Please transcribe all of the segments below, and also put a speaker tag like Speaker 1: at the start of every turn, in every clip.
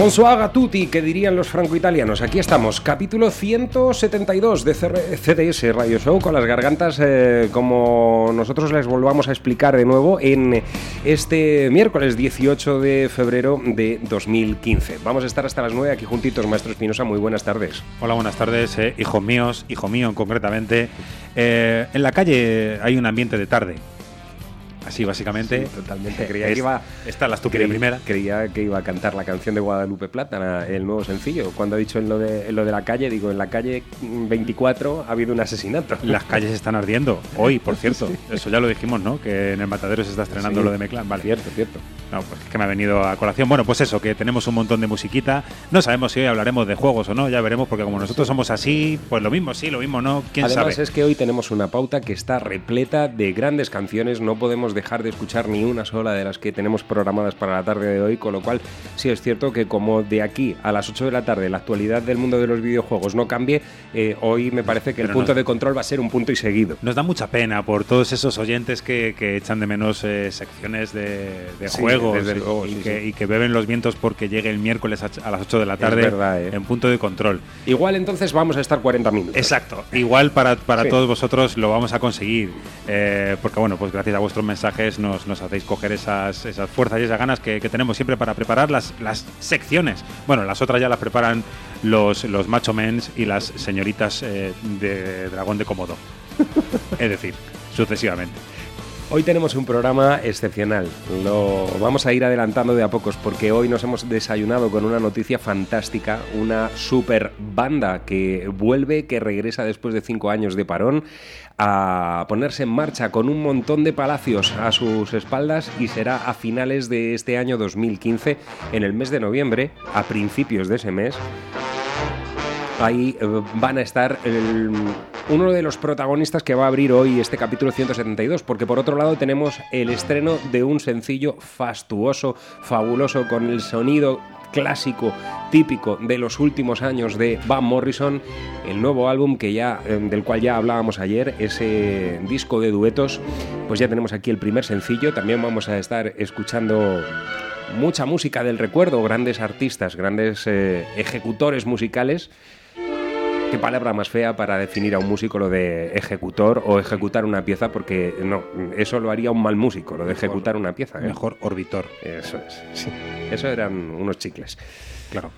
Speaker 1: Bonsoir tutti, que dirían los franco-italianos. Aquí estamos, capítulo 172 de CDS Radio Show, con las gargantas, eh, como nosotros les volvamos a explicar de nuevo, en este miércoles 18 de febrero de 2015. Vamos a estar hasta las 9 aquí juntitos, Maestro Espinosa. Muy buenas tardes.
Speaker 2: Hola, buenas tardes, eh, hijos míos, hijo mío concretamente. Eh, en la calle hay un ambiente de tarde. Así básicamente.
Speaker 1: Sí, totalmente. Creía
Speaker 2: Es-
Speaker 1: que iba-
Speaker 2: Está la estúpida
Speaker 1: Creí-
Speaker 2: primera.
Speaker 1: Creía que iba a cantar la canción de Guadalupe Plata, el nuevo sencillo. Cuando ha dicho en lo, de, en lo de la calle, digo, en la calle 24 ha habido un asesinato.
Speaker 2: Las calles están ardiendo. Hoy, por cierto. Eso ya lo dijimos, ¿no? Que en el Matadero se está estrenando
Speaker 1: Sí.
Speaker 2: lo de Meclán. Vale.
Speaker 1: Cierto, cierto.
Speaker 2: No, pues es que me ha venido a colación. Bueno, pues eso, que tenemos un montón de musiquita. No sabemos si hoy hablaremos de juegos o no, ya veremos, porque como nosotros somos así, pues lo mismo sí, lo mismo no, quién
Speaker 1: Además
Speaker 2: sabe.
Speaker 1: es que hoy tenemos una pauta que está repleta de grandes canciones, no podemos dejar de escuchar ni una sola de las que tenemos programadas para la tarde de hoy, con lo cual sí es cierto que como de aquí a las 8 de la tarde la actualidad del mundo de los videojuegos no cambie, eh, hoy me parece que el
Speaker 2: Pero
Speaker 1: punto
Speaker 2: no.
Speaker 1: de control va a ser un punto y seguido.
Speaker 2: Nos da mucha pena por todos esos oyentes que, que echan de menos eh, secciones de, de
Speaker 1: Sí,
Speaker 2: juegos
Speaker 1: desde
Speaker 2: y,
Speaker 1: luego,
Speaker 2: y
Speaker 1: sí,
Speaker 2: que,
Speaker 1: sí.
Speaker 2: y que beben los vientos porque llegue el miércoles a, a las 8 de la tarde
Speaker 1: verdad, eh.
Speaker 2: en punto de control.
Speaker 1: Igual entonces vamos a estar 40 minutos.
Speaker 2: Exacto. Igual para, para todos vosotros lo vamos a conseguir. eh, porque bueno, pues gracias a vuestros mensajes nos, hacéis coger esas, fuerzas y esas ganas que, tenemos siempre para preparar las, secciones. Bueno, las otras ya las preparan los, macho mens y las señoritas eh, de dragón de Komodo. es decir, sucesivamente.
Speaker 1: Hoy tenemos un programa excepcional. Lo vamos a ir adelantando de a pocos porque hoy nos hemos desayunado con una noticia fantástica, una super banda que vuelve, que regresa después de cinco años de parón a ponerse en marcha con un montón de palacios a sus espaldas y será a finales de este año 2015, en el mes de noviembre, a principios de ese mes, Ahí eh, van a estar uno de los protagonistas que va a abrir hoy este capítulo 172, porque por otro lado tenemos el estreno de un sencillo fastuoso, fabuloso, con el sonido clásico, típico de los últimos años de Van Morrison, el nuevo álbum que ya, eh, del cual ya hablábamos ayer, ese disco de duetos, pues ya tenemos aquí el primer sencillo, también vamos a estar escuchando mucha música del recuerdo, grandes artistas, grandes eh, ejecutores musicales. Qué palabra más fea para definir a un músico lo de ejecutor o ejecutar una pieza, porque no, eso lo haría un mal músico, lo de ejecutar una pieza. ¿eh?
Speaker 2: Mejor orbitor,
Speaker 1: Eso es, sí. Eso eran unos chicles.
Speaker 2: claro.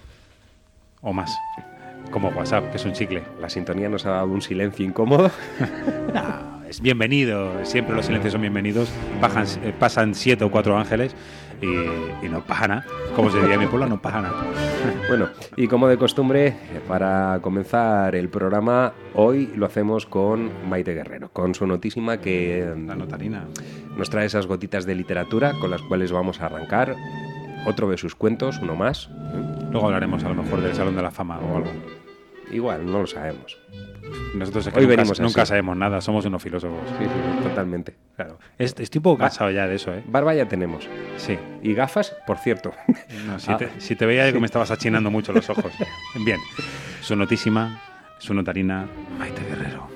Speaker 2: O más. Como WhatsApp, que es un chicle.
Speaker 1: La sintonía nos ha dado un silencio incómodo.
Speaker 2: No, es bienvenido, siempre los silencios son bienvenidos. Bajan, eh, pasan siete o cuatro ángeles y, y no pasa nada. Como se diría en mi pueblo, no pasa nada.
Speaker 1: Bueno, y como de costumbre, para comenzar el programa, hoy lo hacemos con Maite Guerrero, con su notísima que
Speaker 2: La notarina.
Speaker 1: nos trae esas gotitas de literatura con las cuales vamos a arrancar. Otro de sus cuentos, uno más.
Speaker 2: Luego hablaremos a lo mejor del Salón de la Fama o algo.
Speaker 1: Igual, no lo sabemos.
Speaker 2: Nosotros es que
Speaker 1: Hoy
Speaker 2: nunca,
Speaker 1: venimos
Speaker 2: nunca sabemos nada, somos unos filósofos.
Speaker 1: Sí, sí, totalmente.
Speaker 2: Claro. Es- Estoy un poco cansado ya de eso, ¿eh?
Speaker 1: Barba ya tenemos.
Speaker 2: Sí.
Speaker 1: Y gafas, por cierto.
Speaker 2: No, si,
Speaker 1: Ah.
Speaker 2: te, si te veía que me estabas achinando mucho los ojos. Bien. Su notísima, su notarina, Maite Guerrero.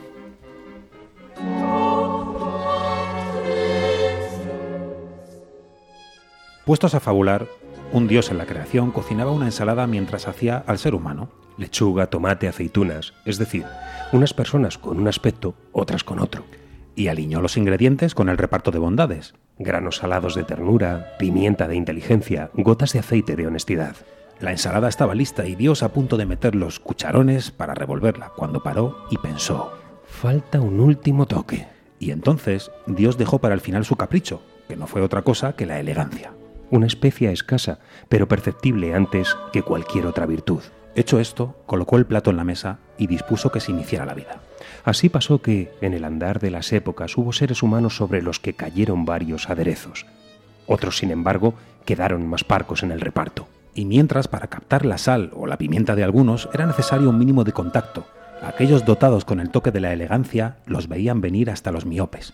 Speaker 2: Puestos a fabular, un dios en la creación cocinaba una ensalada mientras hacía al ser humano.
Speaker 1: Lechuga, tomate, aceitunas. Es decir, unas personas con un aspecto, otras con otro.
Speaker 2: Y aliñó los ingredientes con el reparto de bondades.
Speaker 1: Granos salados de ternura, pimienta de inteligencia, gotas de aceite de honestidad.
Speaker 2: La ensalada estaba lista y Dios a punto de meter los cucharones para revolverla, cuando paró y pensó.
Speaker 1: Falta un último toque.
Speaker 2: Y entonces Dios dejó para el final su capricho, que no fue otra cosa que la elegancia.
Speaker 1: Una especia escasa, pero perceptible antes que cualquier otra virtud.
Speaker 2: Hecho esto, colocó el plato en la mesa y dispuso que se iniciara la vida.
Speaker 1: Así pasó que, en el andar de las épocas, hubo seres humanos sobre los que cayeron varios aderezos. Otros, sin embargo, quedaron más parcos en el reparto.
Speaker 2: Y mientras, para captar la sal o la pimienta de algunos, era necesario un mínimo de contacto. Aquellos dotados con el toque de la elegancia los veían venir hasta los miopes.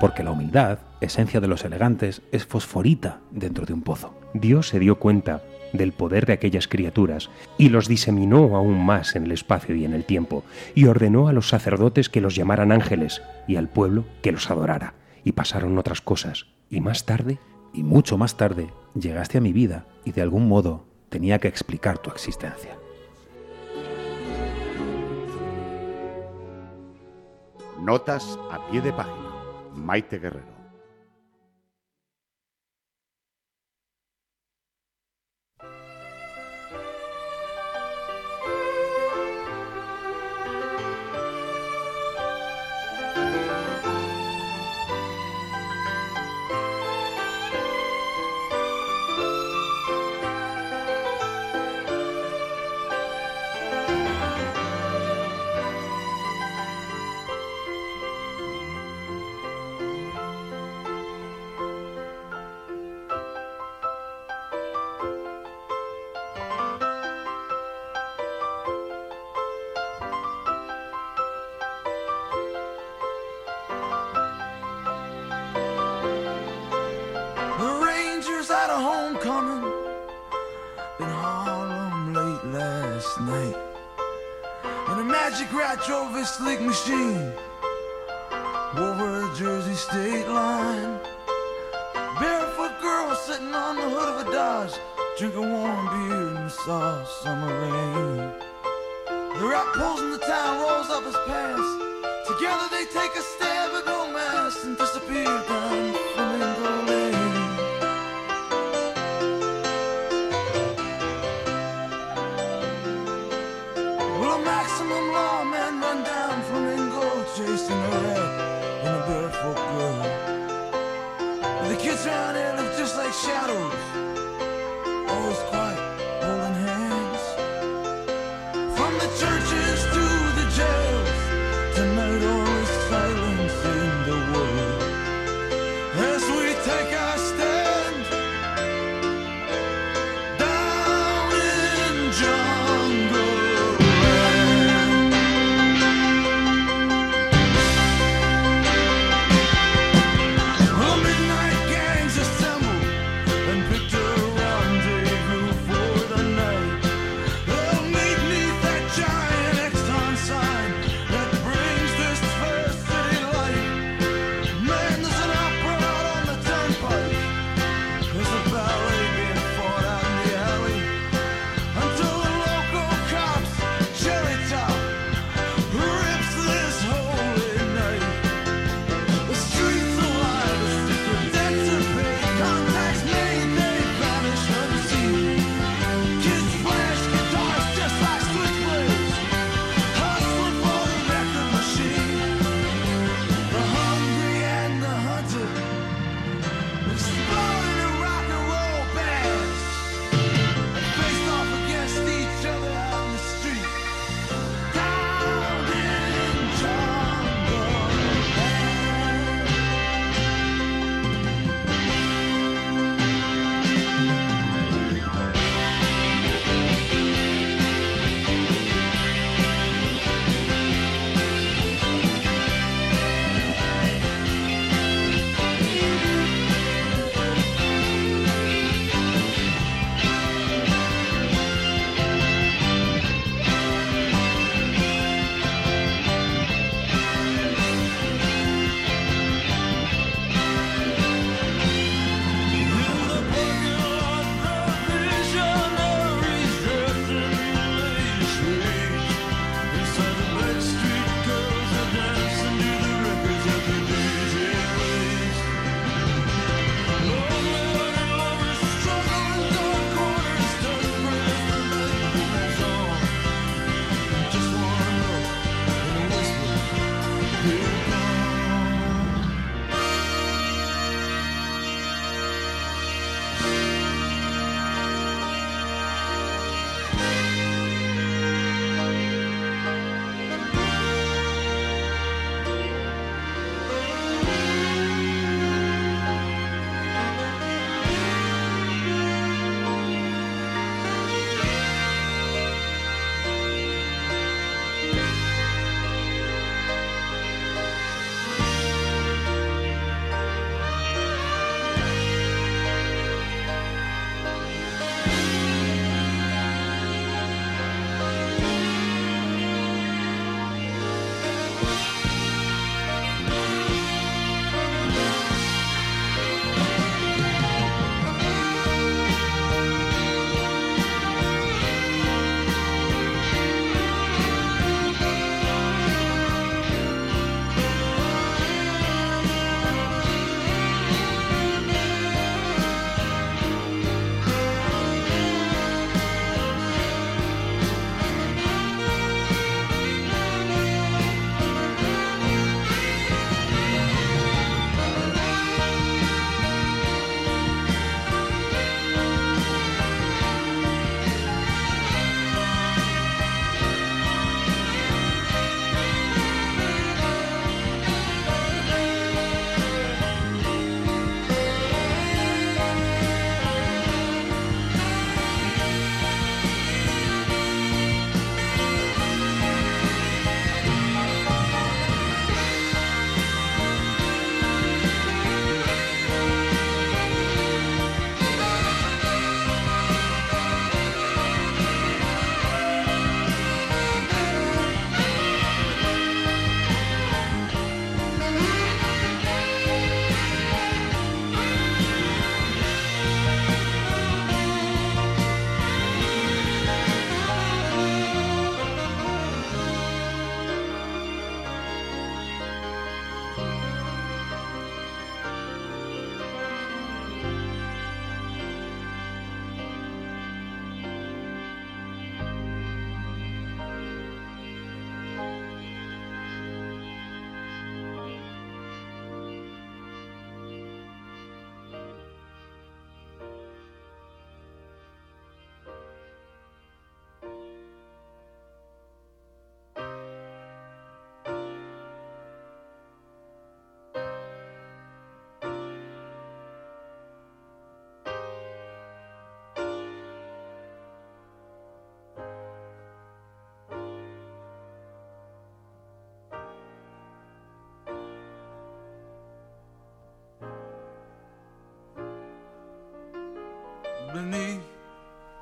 Speaker 2: Porque la humildad, esencia de los elegantes, es fosforita dentro de un pozo.
Speaker 1: Dios se dio cuenta del poder de aquellas criaturas y los diseminó aún más en el espacio y en el tiempo, y ordenó a los sacerdotes que los llamaran ángeles y al pueblo que los adorara. Y pasaron otras cosas, y más tarde
Speaker 2: Y mucho más tarde llegaste a mi vida y de algún modo tenía que explicar tu existencia.
Speaker 3: Notas a pie de página. Maite Guerrero.
Speaker 4: Drove his sleek machine over the Jersey state line. Barefoot girl sitting on the hood of a Dodge, drinking warm beer in the soft summer rain. The rock pulls in the town, rolls up his pants. Together they take a stab at romance and disappear down Flamingo And the kids around here look just like shadows,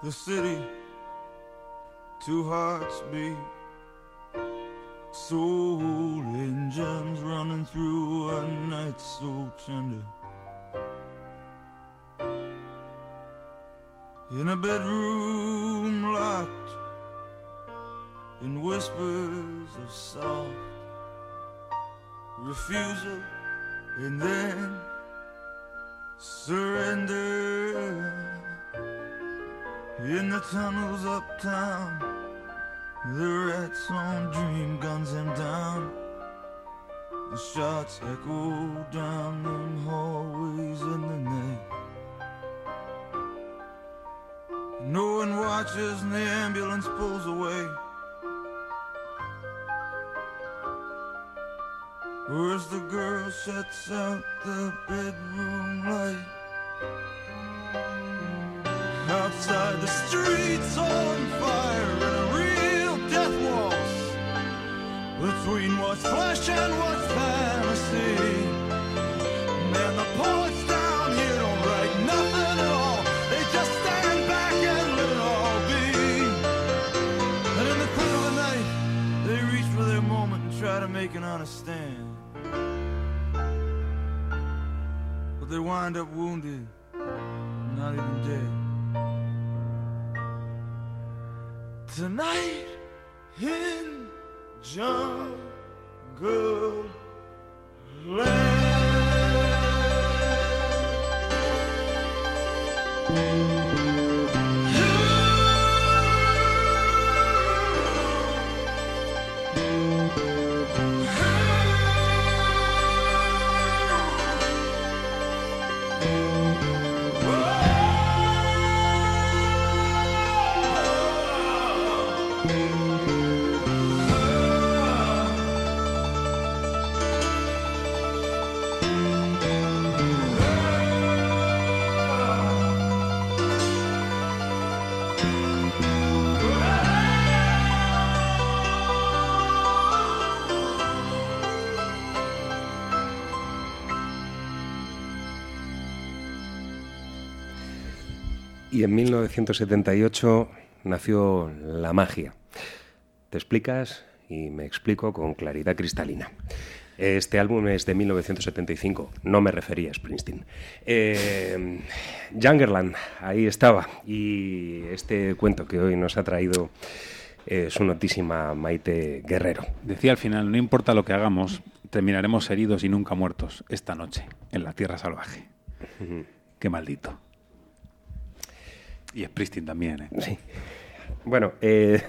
Speaker 4: the city, two hearts beat. Soul engines running through a night so tender. In a bedroom locked in whispers of soft refusal and then surrender in the tunnels uptown the rats on dream guns him down. The shots echo down them hallways in the night. No one watches and the ambulance pulls away. Where's the girl shuts out the bedroom light? Outside the streets on fire and a real death waltz between what's flesh and what's fantasy. Man, the poets down here don't write nothing at all. They just stand back and let it all be. And in the cool of the night, they reach for their moment and try to make an honest stand. But they wind up wounded, not even dead. Tonight in jungle
Speaker 1: Y en 1978 nació la magia. Te explicas y me explico con claridad cristalina. Este álbum es de 1975, no me refería a Springsteen. Eh, Jungerland, ahí estaba. Y este cuento que hoy nos ha traído eh, su notísima Maite Guerrero.
Speaker 5: Decía al final, no importa lo que hagamos, terminaremos heridos y nunca muertos esta noche, en la tierra salvaje. Qué maldito. Y Springsteen también, ¿eh?
Speaker 1: Sí. Bueno, eh,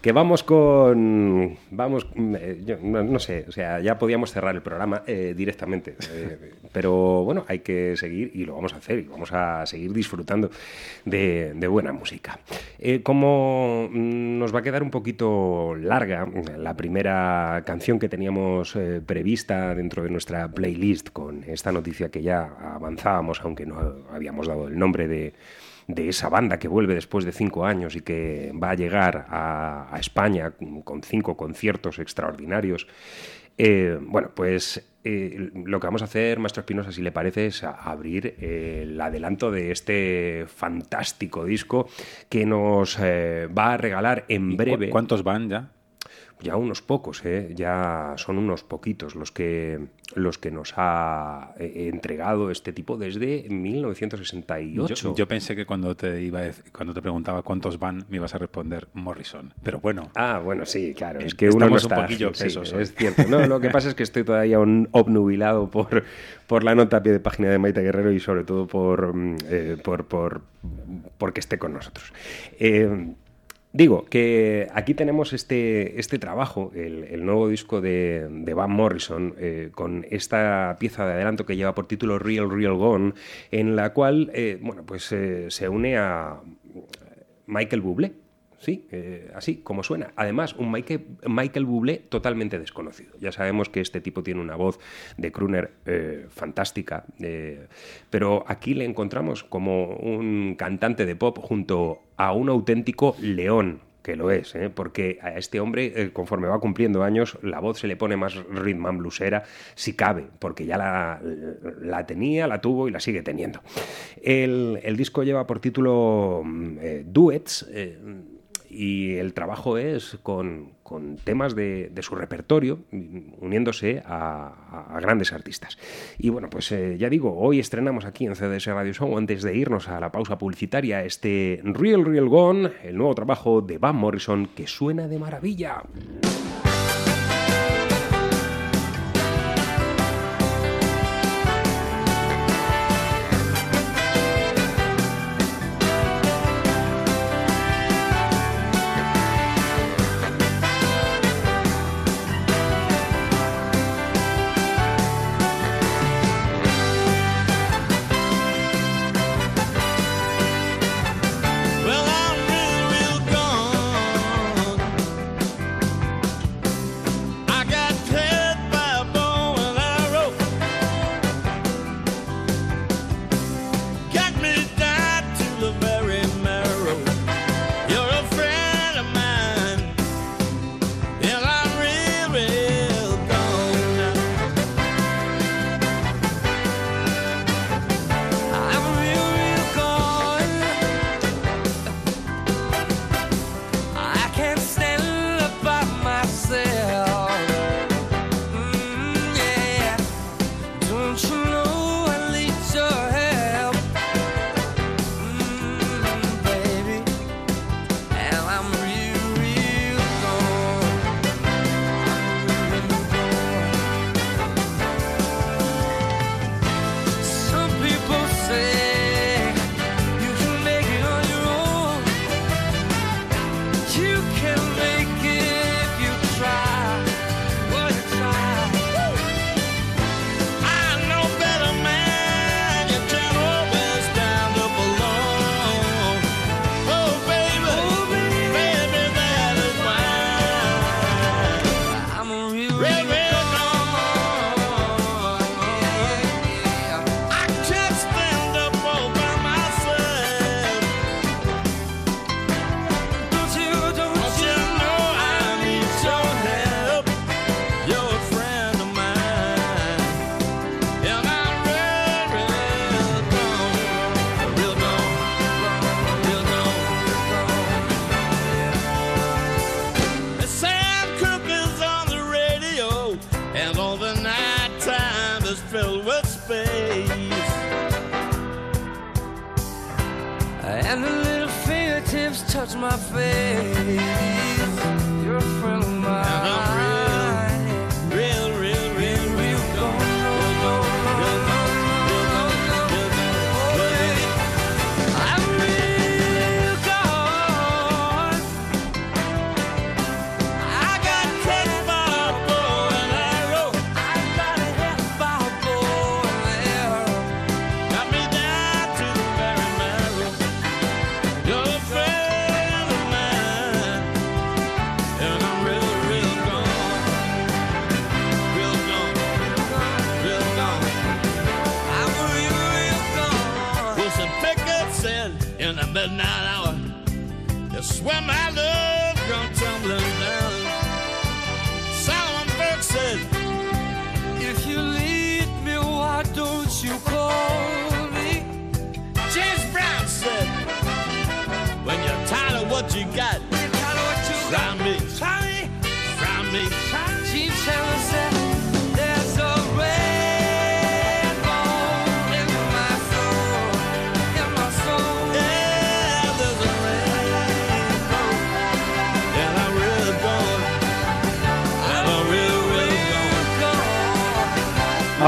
Speaker 1: que vamos con. Vamos. eh, yo no, no sé, o sea, ya podíamos cerrar el programa eh, directamente. pero bueno, hay que seguir y lo vamos a hacer y vamos a seguir disfrutando de, de buena música. Como mm, nos va a quedar un poquito larga la primera canción que teníamos prevista dentro de nuestra playlist con esta noticia que ya avanzábamos, aunque no habíamos dado el nombre de de esa banda que vuelve después de cinco años y que va a llegar a, a España con cinco conciertos extraordinarios. Eh, bueno, pues eh, lo que vamos a hacer, Maestro Espinosa, si le parece, es abrir eh, el adelanto de este fantástico disco que nos va a regalar en
Speaker 5: ¿Y cu-
Speaker 1: breve.
Speaker 5: ¿Cuántos van ya?
Speaker 1: Ya unos pocos, ¿eh? ya son unos poquitos los que, los que nos ha eh, entregado este tipo desde 1968.
Speaker 5: Yo, yo pensé que cuando te iba a dec- cuando te preguntaba cuántos van, me ibas a responder Morrison. Pero bueno,
Speaker 1: Ah, bueno, sí, claro. Es que uno no
Speaker 5: estamos un
Speaker 1: está.
Speaker 5: poquillo
Speaker 1: sí,
Speaker 5: obsesos hoy.
Speaker 1: es cierto. No, lo que pasa es que estoy todavía un obnubilado por, por la nota a pie de página de Maite Guerrero y sobre todo por, mm, eh, por, por porque esté con nosotros. Eh, Digo que aquí tenemos este, este trabajo, el, el nuevo disco de, de Van Morrison, eh, con esta pieza de adelanto que lleva por título Real Real Gone, en la cual eh, bueno, pues, eh, se une a Michael Bublé sí, eh, así como suena. Además, un Michael, Michael, Bublé totalmente desconocido. Ya sabemos que este tipo tiene una voz de crooner eh, fantástica, eh, pero aquí le encontramos como un cantante de pop junto a un auténtico león,
Speaker 6: que lo es, porque a este hombre, conforme va cumpliendo años, la voz se le pone más ritman blusera, si cabe, porque ya la, la, tenía, la tuvo y la sigue teniendo. El, el disco lleva por título mm, Duets, y el trabajo es con, con temas de, de, su repertorio, uniéndose a, grandes artistas. Y bueno, pues eh, ya digo, hoy estrenamos aquí en CDS Radio Show, antes de irnos a la pausa publicitaria, este Real Real Gone, el nuevo trabajo de Van Morrison que suena de maravilla.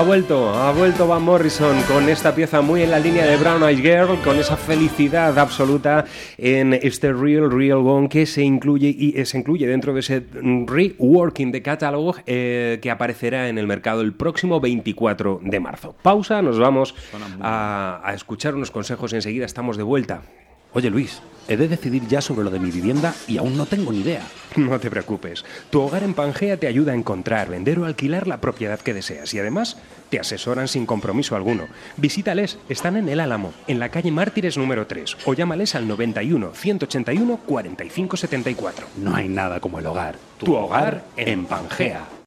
Speaker 6: Ha vuelto, ha vuelto Van Morrison con esta pieza muy en la línea de Brown Eyed Girl, con esa felicidad absoluta en este Real Real Gone que se incluye y eh, se incluye dentro de ese reworking de catálogo eh, que aparecerá en el mercado el próximo 24 de marzo. Pausa, nos vamos a, a escuchar unos consejos enseguida estamos de vuelta.
Speaker 2: Oye Luis, He de decidir ya sobre lo de mi vivienda y aún no tengo ni idea.
Speaker 6: No te preocupes. Tu hogar en Pangea te ayuda a encontrar, vender o alquilar la propiedad que deseas. Y además,
Speaker 1: te asesoran sin compromiso alguno. Visítales. Están en El Álamo, en la calle Mártires número 3. O llámales al 91 181 4574.
Speaker 2: No hay nada como el hogar.
Speaker 1: Tu, hogar, hogar en Pangea.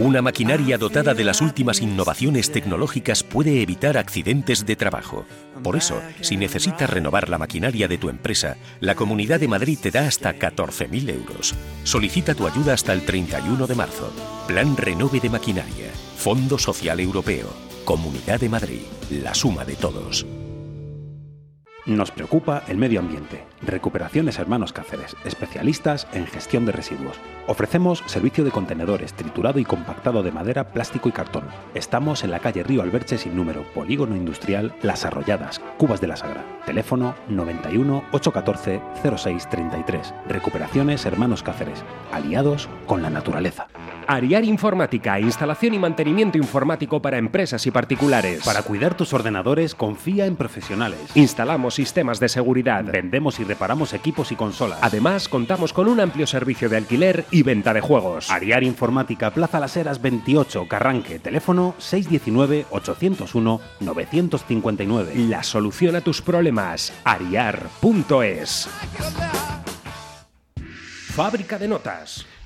Speaker 7: Una maquinaria dotada de las últimas innovaciones tecnológicas puede evitar accidentes de trabajo. Por eso, si necesitas renovar la maquinaria de tu empresa, la Comunidad de Madrid te da hasta 14.000 euros. Solicita tu ayuda hasta el 31 de marzo. Plan Renove de Maquinaria. Fondo Social Europeo. Comunidad de Madrid. La suma de todos.
Speaker 2: Nos preocupa el medio ambiente. Recuperaciones Hermanos Cáceres, especialistas en gestión de residuos. Ofrecemos servicio de contenedores, triturado y compactado de madera, plástico y cartón. Estamos en la calle Río Alberche sin número, Polígono Industrial Las Arrolladas, Cubas de la Sagra. Teléfono 91 814 0633. Recuperaciones Hermanos Cáceres, aliados con la naturaleza.
Speaker 1: Ariar Informática, instalación y mantenimiento informático para empresas y particulares.
Speaker 2: Para cuidar tus ordenadores, confía en profesionales.
Speaker 1: Instalamos sistemas de seguridad.
Speaker 2: Vendemos y reparamos equipos y consolas.
Speaker 1: Además, contamos con un amplio servicio de alquiler y venta de juegos.
Speaker 2: Ariar Informática, Plaza Las Heras 28, Carranque. Teléfono 619-801-959.
Speaker 1: La solución a tus problemas. Ariar.es. Fábrica de notas.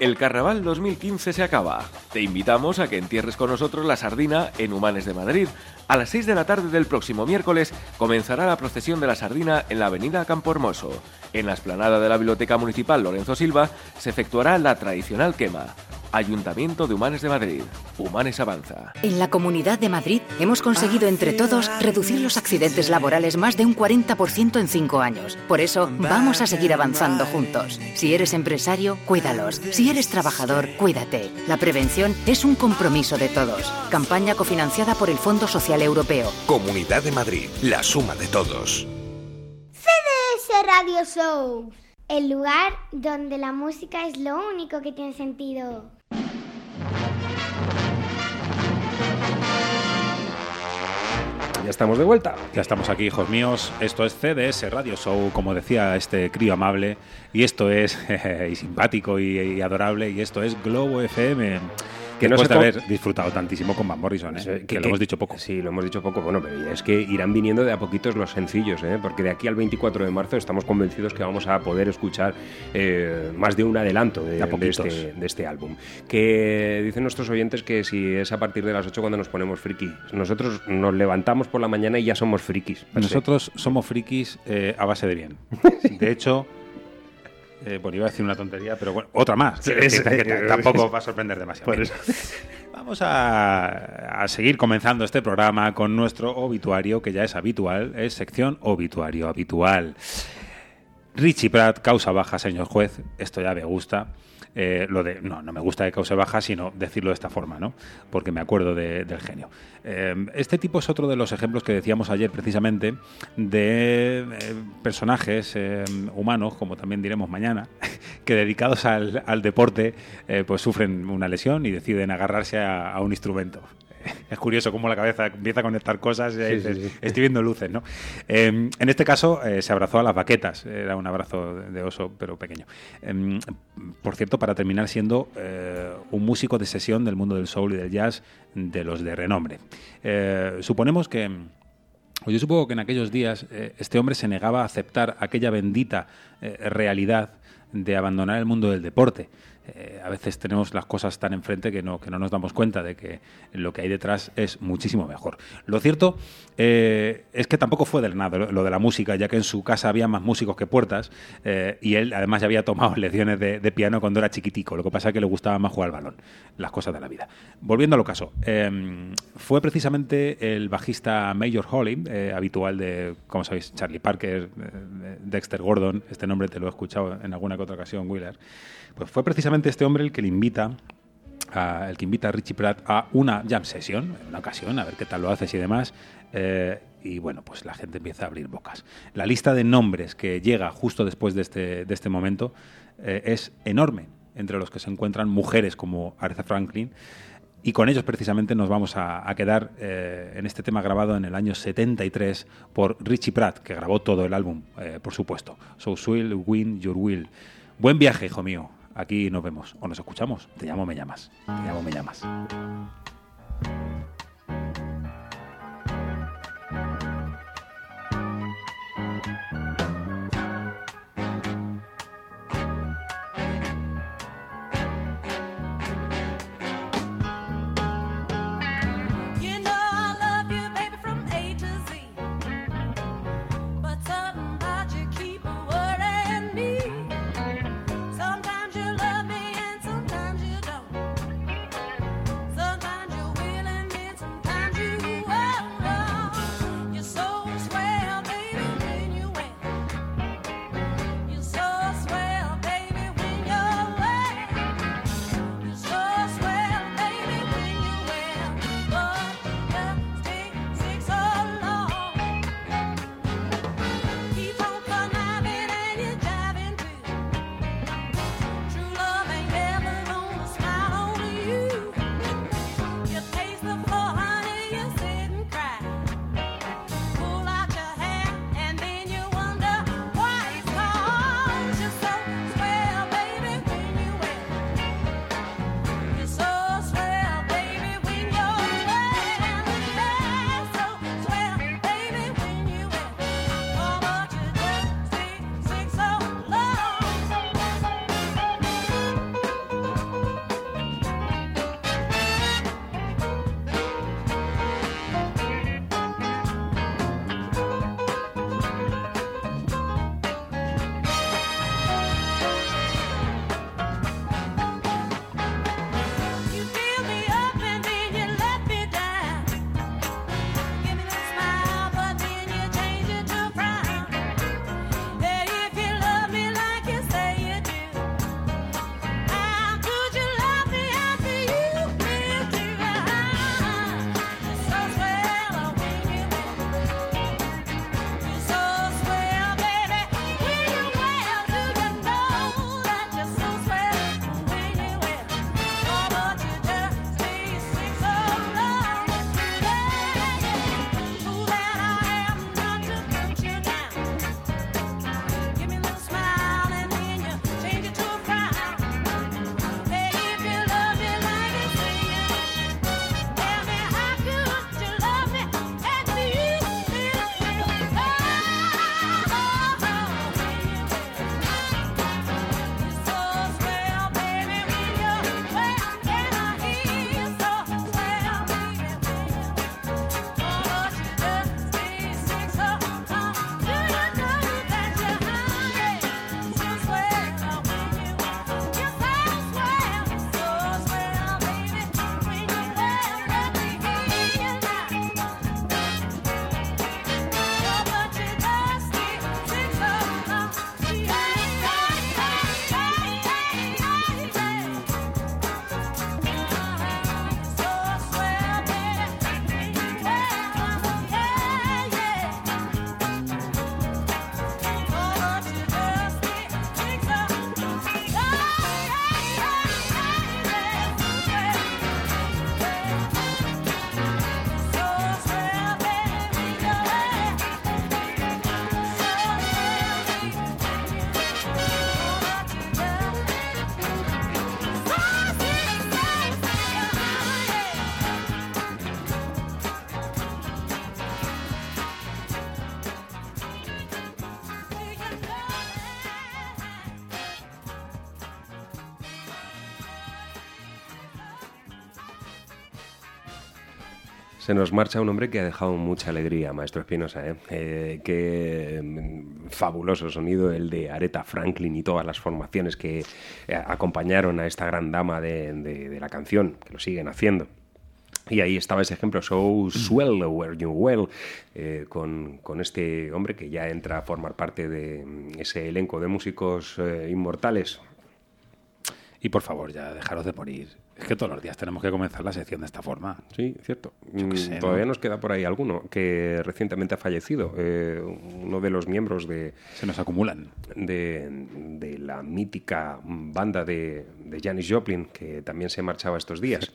Speaker 8: El Carnaval 2015 se acaba. Te invitamos a que entierres con nosotros la sardina en Humanes de Madrid. A las 6 de la tarde del próximo miércoles comenzará la procesión de la sardina en la avenida Campo Hermoso. En la explanada de la Biblioteca Municipal Lorenzo Silva se efectuará la tradicional quema. Ayuntamiento de Humanes de Madrid. Humanes avanza.
Speaker 9: En la Comunidad de Madrid hemos conseguido entre todos reducir los accidentes laborales más de un 40% en cinco años. Por eso vamos a seguir avanzando juntos. Si eres empresario, cuídalos. Si eres trabajador, cuídate. La prevención es un compromiso de todos. Campaña cofinanciada por el Fondo Social Europeo.
Speaker 10: Comunidad de Madrid. La suma de todos.
Speaker 11: CDS Radio Show. El lugar donde la música es lo único que tiene sentido.
Speaker 1: Ya estamos de vuelta.
Speaker 2: Ya estamos aquí, hijos míos. Esto es CDS Radio Show, como decía este crío amable. Y esto es y simpático y, y adorable. Y esto es Globo FM. Que no
Speaker 1: sé
Speaker 2: de haber disfrutado tantísimo con Van Morrison, ¿eh? Que, lo hemos dicho poco.
Speaker 1: Sí, lo hemos dicho poco. Bueno, pero es que irán viniendo de a poquitos los sencillos, ¿eh? porque de aquí al 24 de marzo estamos convencidos que vamos a poder escuchar eh, más de un adelanto de, este, de este álbum. Que dicen nuestros oyentes que si es a partir de las 8 cuando nos ponemos friki. Nosotros nos levantamos por la mañana y ya somos frikis. se.
Speaker 2: Nosotros somos frikis eh, a base de bien. De hecho, eh, bueno, iba a decir una tontería, pero bueno, otra más.
Speaker 1: Sí,
Speaker 2: que-
Speaker 1: es-
Speaker 2: que- que tampoco va a sorprender demasiado.
Speaker 1: Por
Speaker 2: Bien.
Speaker 1: eso.
Speaker 2: Vamos a, a seguir comenzando este programa con nuestro obituario, que ya es habitual, es sección obituario habitual. Richie Pratt, causa baja, señor juez. Esto ya me gusta. Eh, lo de, no, no me gusta de causa baja, sino decirlo de esta forma, ¿no? Porque me acuerdo de- del genio. Eh, este tipo es otro de los ejemplos que decíamos ayer, precisamente, de eh, personajes eh, humanos, como también diremos mañana, que dedicados al, deporte, pues sufren una lesión y deciden agarrarse a un instrumento. Es curioso cómo la cabeza empieza a conectar cosas y ahí
Speaker 1: Sí, sí,
Speaker 2: dices,
Speaker 1: sí.
Speaker 2: estoy viendo luces, ¿no? Eh, en este caso eh, se abrazó a las baquetas, era un abrazo de oso, pero pequeño. Eh, por cierto, para terminar siendo eh, un músico de sesión del mundo del soul y del jazz de los de renombre. Eh, suponemos que... Yo supongo que en aquellos días este hombre se negaba a aceptar aquella bendita realidad de abandonar el mundo del deporte. Eh, a veces tenemos las cosas tan enfrente que no, que no nos damos cuenta de que lo que hay detrás es muchísimo mejor. Lo cierto eh, es que tampoco fue del nada lo, de la música, ya que en su casa había más músicos que puertas eh, y él además ya había tomado lecciones de, piano cuando era chiquitico. Lo que pasa es que le gustaba más jugar al balón, las cosas de la vida. Volviendo al caso, eh, fue precisamente el bajista Major Holly, habitual de, como sabéis, Charlie Parker, Dexter Gordon, este nombre te lo he escuchado en alguna que otra ocasión, Wheeler. Pues fue precisamente
Speaker 5: este hombre el que le invita a- el que invita a Richie Pratt a una jam session, en una ocasión, a ver qué tal lo haces y demás. eh, y bueno, pues la gente empieza a abrir bocas. La lista de nombres que llega justo después de este, de este momento eh, es enorme, entre los que se encuentran mujeres como Aretha Franklin. Y con ellos precisamente nos vamos a, quedar eh, en este tema grabado en el año 73 por Richie Pratt, que grabó todo el álbum, eh, por supuesto. So Swill, Win Your Will. Buen viaje, hijo mío. Aquí nos vemos o nos escuchamos. Te llamo, me llamas. Te llamo, me llamas.
Speaker 1: Se nos marcha un hombre que ha dejado mucha alegría, maestro Espinosa. ¿eh? Eh, qué mm, fabuloso sonido el de Aretha Franklin y todas las formaciones que eh, acompañaron a esta gran dama de, la canción, que lo siguen haciendo. Y ahí estaba ese ejemplo, So Swell, Were You Well, eh, con, con este hombre que ya entra a formar parte de mm, ese elenco de músicos eh, inmortales.
Speaker 2: Y por favor, ya dejaros de morir. Es que todos los días tenemos que comenzar la sección de esta forma.
Speaker 1: Sí, cierto. Mm,
Speaker 2: sé,
Speaker 1: Todavía
Speaker 2: ¿no?
Speaker 1: nos queda por ahí alguno que recientemente ha fallecido. eh, uno de los miembros de.
Speaker 2: Se nos acumulan.
Speaker 1: De, de la mítica banda de, de Janis Joplin, que también se marchaba estos días.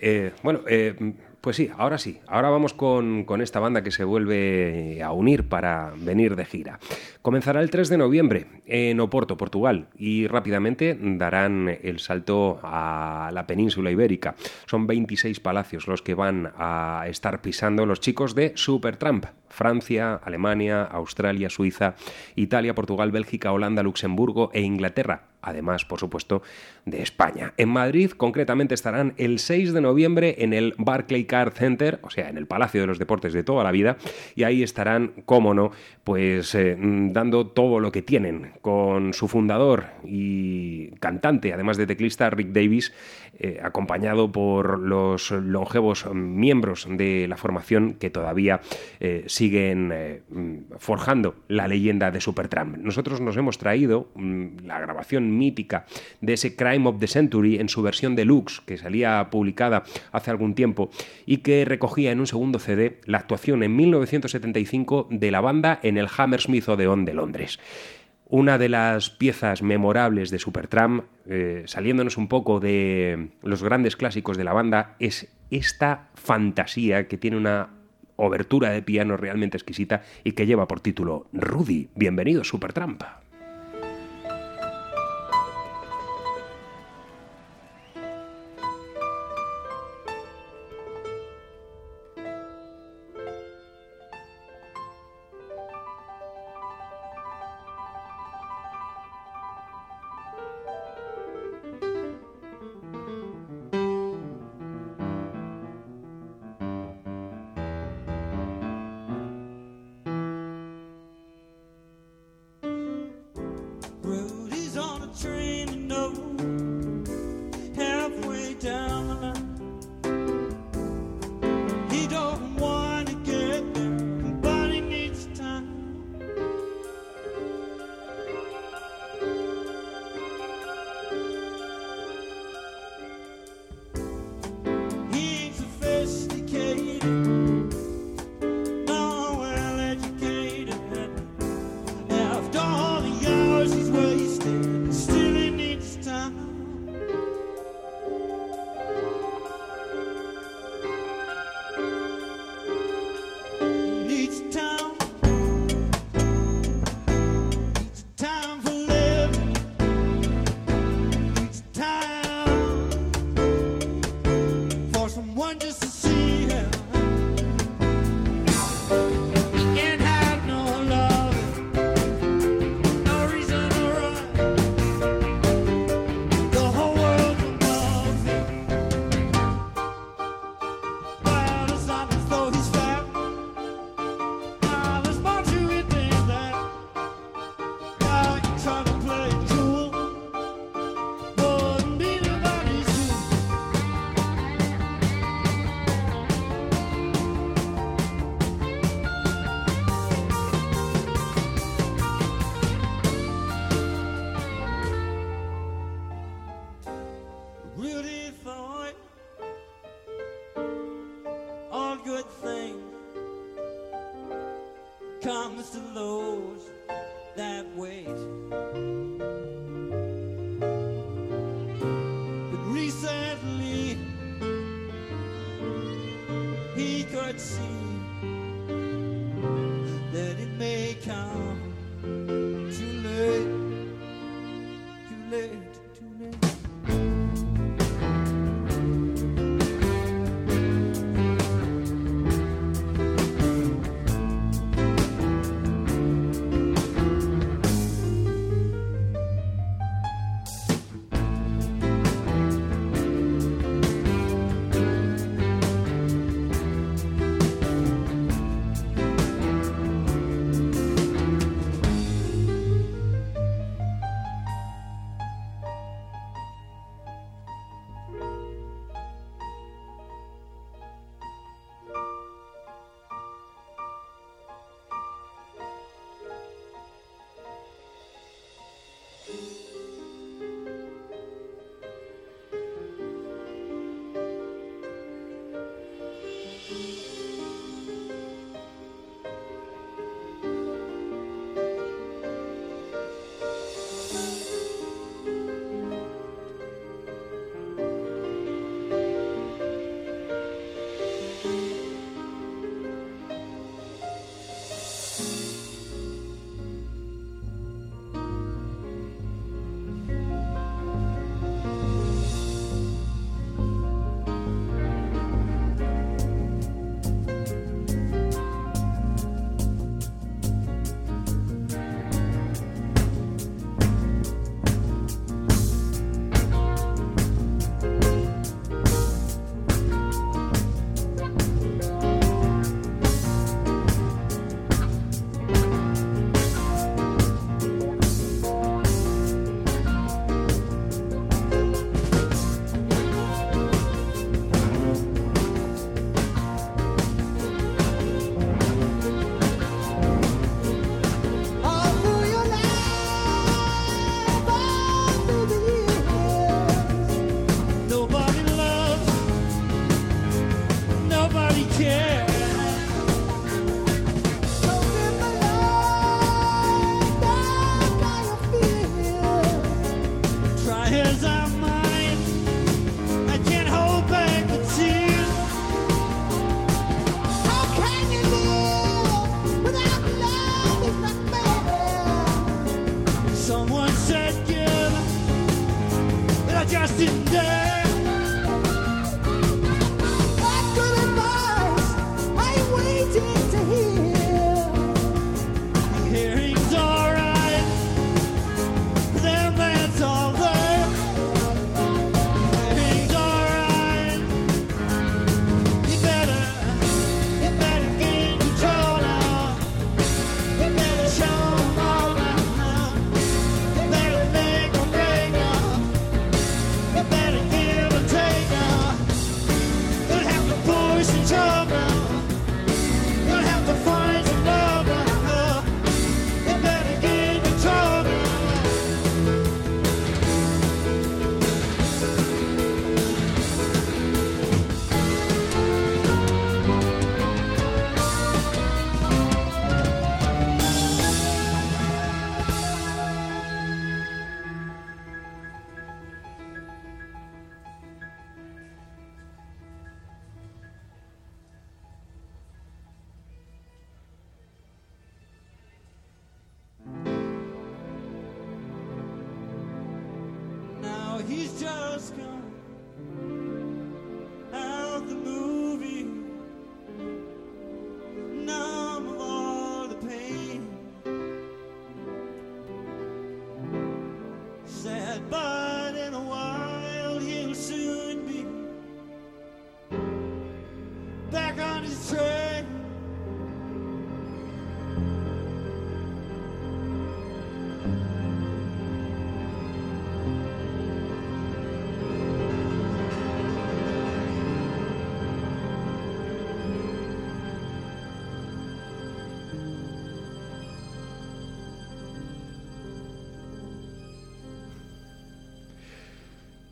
Speaker 1: Eh, bueno, eh, pues sí, ahora sí. Ahora vamos con, con esta banda que se vuelve a unir para venir de gira. Comenzará el 3 de noviembre en Oporto, Portugal, y rápidamente darán el salto a la península ibérica. Son 26 palacios los que van a estar pisando los chicos de Supertramp. Francia, Alemania, Australia, Suiza, Italia, Portugal, Bélgica, Holanda, Luxemburgo e Inglaterra. Además, por supuesto, de España. En Madrid, concretamente, estarán el 6 de noviembre en el Barclaycard Center, o sea, en el Palacio de los Deportes de toda la vida, y ahí estarán, cómo no, pues eh, dando todo lo que tienen con su fundador y cantante, además de teclista, Rick Davis, eh, acompañado por los longevos miembros de la formación que todavía eh, siguen eh, mm, forjando la leyenda de Supertramp. Nosotros nos hemos traído mm, la grabación mítica de ese Crime of the Century en su versión deluxe que salía publicada hace algún tiempo y que recogía en un segundo CD la actuación en 1975 de la banda en el Hammersmith Odeon de Londres. Una de las piezas memorables de Supertramp, eh, saliéndonos un poco de los grandes clásicos de la banda, es esta fantasía que tiene una obertura de piano realmente exquisita y que lleva por título Rudy. Bienvenido, Supertramp.
Speaker 12: tree.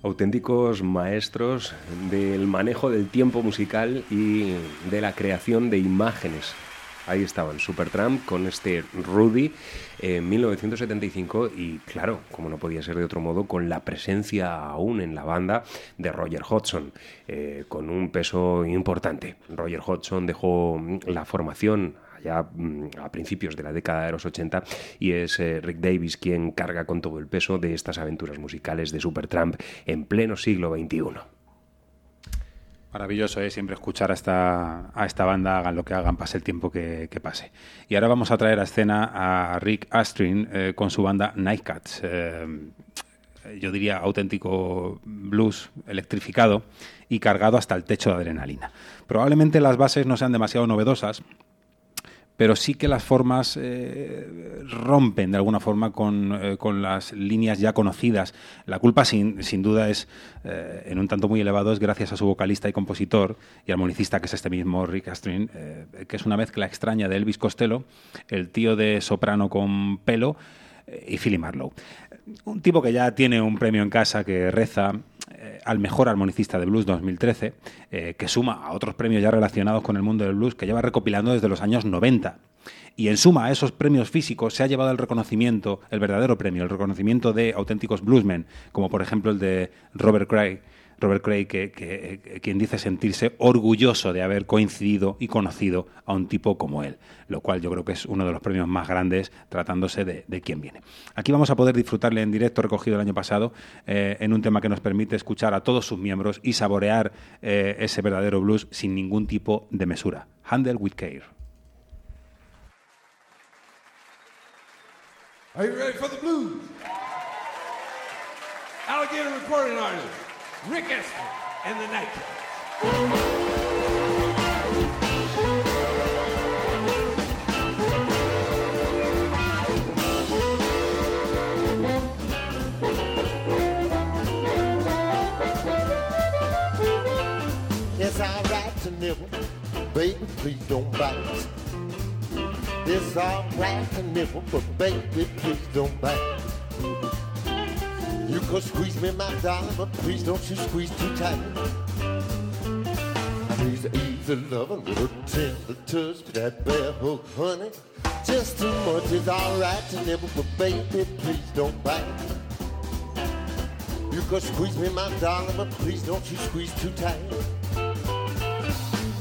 Speaker 1: Auténticos maestros del manejo del tiempo musical y de la creación de imágenes. Ahí estaban, Supertramp con este Rudy en 1975 y claro, como no podía ser de otro modo, con la presencia aún en la banda de Roger Hodgson, eh, con un peso importante. Roger Hodgson dejó la formación ya mm, a principios de la década de los 80 y es eh, Rick Davis quien carga con todo el peso de estas aventuras musicales de Supertramp en pleno siglo XXI.
Speaker 2: Maravilloso, ¿eh? siempre escuchar a esta, a esta banda, hagan lo que hagan, pase el tiempo que, que pase. Y ahora vamos a traer a escena a Rick Astrin eh, con su banda Nightcats. Eh, yo diría auténtico blues electrificado y cargado hasta el techo de adrenalina. Probablemente las bases no sean demasiado novedosas, pero sí que las formas eh, rompen de alguna forma con, eh, con, las líneas ya conocidas. La culpa, sin, sin duda, es eh, en un tanto muy elevado, es gracias a su vocalista y compositor y armonicista, que es este mismo Rick Astrin, que es una mezcla extraña de Elvis Costello, el tío de soprano con pelo y Philly Marlowe. Un tipo que ya tiene un premio en casa que reza eh, al mejor armonicista de blues 2013, eh, que suma a otros premios ya relacionados con el mundo del blues que lleva recopilando desde los años 90. Y en suma a esos premios físicos se ha llevado el reconocimiento, el verdadero premio, el reconocimiento de auténticos bluesmen, como por ejemplo el de Robert Cray, Robert Cray, que, que, quien dice sentirse orgulloso de haber coincidido y conocido a un tipo como él, lo cual yo creo que es uno de los premios más grandes tratándose de, de quién viene. Aquí vamos a poder disfrutarle en directo, recogido el año pasado, eh, en un tema que nos permite escuchar a todos sus miembros y saborear eh, ese verdadero blues sin ningún tipo de mesura. Handle with care.
Speaker 13: Are you ready for the blues? Alligator recording Rick Esther and the Night
Speaker 14: It's alright to nibble, baby, please don't bite. It's alright to nibble, but baby, please don't bite. You could squeeze me, my darling, but please don't you squeeze too tight. Please ease easy loving with a tender touch, that bare hook, honey. Just too much is alright to nibble, but baby, please don't bite. You could squeeze me, my darling, but please don't you squeeze too tight.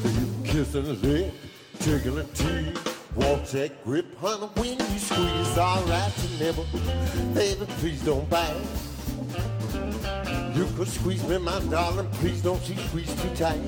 Speaker 14: You kiss and lick, taking a tease. Watch that grip, honey, when you squeeze, alright to nibble. Baby, please don't bite. You could squeeze me, my darling, please don't you squeeze too tight.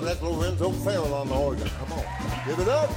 Speaker 14: That's Lorenzo Farrell on the organ. Come on, give it up.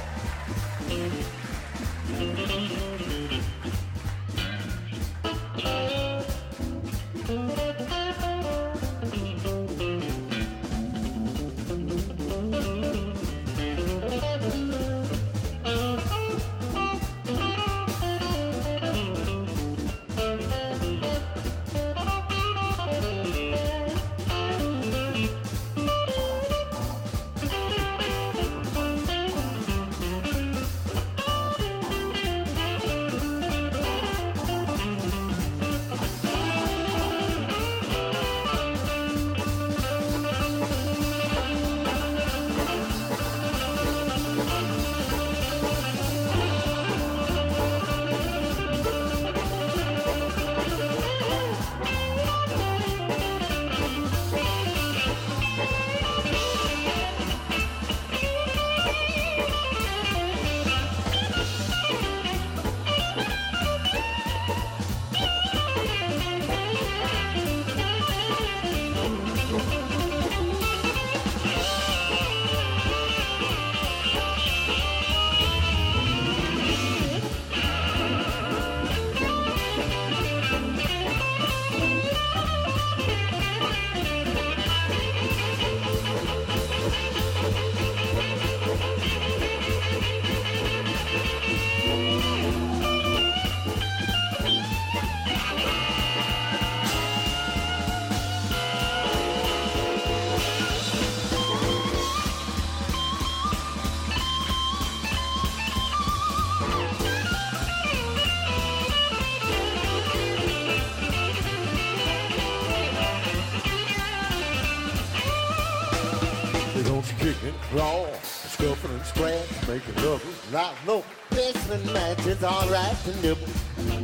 Speaker 14: Scratch, making love. Not no mixing match. It's alright to nibble.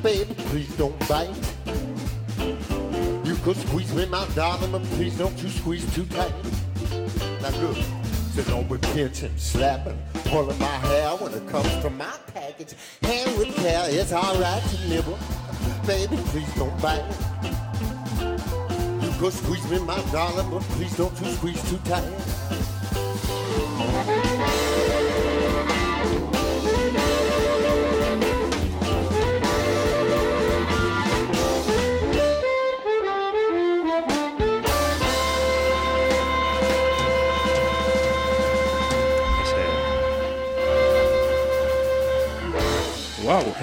Speaker 14: Baby, please don't bite. You could squeeze me, my darling, but please don't you squeeze too tight. Now look, don't be pinching, slapping, pulling my hair when it comes to my package. Hand with care, it's alright to nibble. Baby, please don't bite. You could squeeze me, my darling, but please don't you squeeze too tight.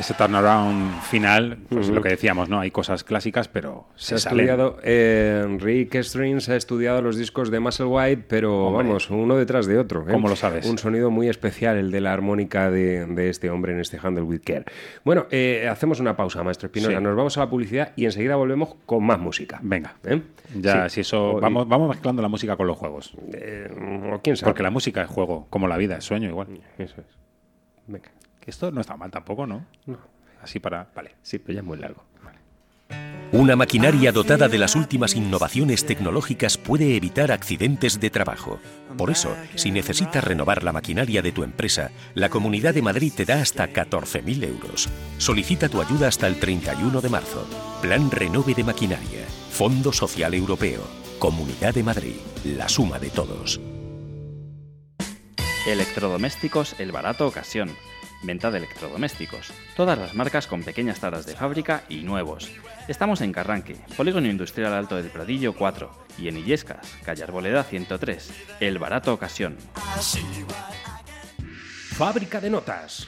Speaker 2: Ese turnaround final, pues lo que decíamos, ¿no? Hay cosas clásicas, pero
Speaker 1: Se
Speaker 2: se,
Speaker 1: ha estudiado, eh, Rick Strings ha estudiado los discos de Musselwhite, pero
Speaker 2: Hombre.
Speaker 1: vamos, uno detrás de otro. ¿eh?
Speaker 2: ¿Cómo lo sabes?
Speaker 1: Un sonido muy especial, el de la armónica de, de este hombre en este Handle with Care. Bueno, eh, hacemos una pausa, maestro Espinosa.
Speaker 2: Sí.
Speaker 1: Nos vamos a la publicidad y enseguida volvemos con más música.
Speaker 2: Venga.
Speaker 1: ¿Eh?
Speaker 2: Ya,
Speaker 1: Sí.
Speaker 2: si eso.
Speaker 1: O-
Speaker 2: Vamos, vamos mezclando la música con los juegos.
Speaker 1: Eh, o quién sabe.
Speaker 2: Porque la música es juego, como la vida es sueño igual.
Speaker 1: Eso es. Venga.
Speaker 2: Que esto no está mal tampoco, ¿no? Así para. Vale.
Speaker 1: Sí, pero ya es muy largo.
Speaker 7: Una maquinaria dotada de las últimas innovaciones tecnológicas puede evitar accidentes de trabajo. Por eso, si necesitas renovar la maquinaria de tu empresa, la Comunidad de Madrid te da hasta 14.000 euros. Solicita tu ayuda hasta el 31 de marzo. Plan Renove de Maquinaria. Fondo Social Europeo. Comunidad de Madrid. La suma de todos.
Speaker 15: Electrodomésticos El Barato Ocasión. Venta de electrodomésticos. Todas las marcas con pequeñas taras de fábrica y nuevos. Estamos en Carranque, Polígono Industrial Alto del Pradillo 4 y en Illescas, calle Arboleda 103. El Barato Ocasión.
Speaker 16: Fábrica de notas.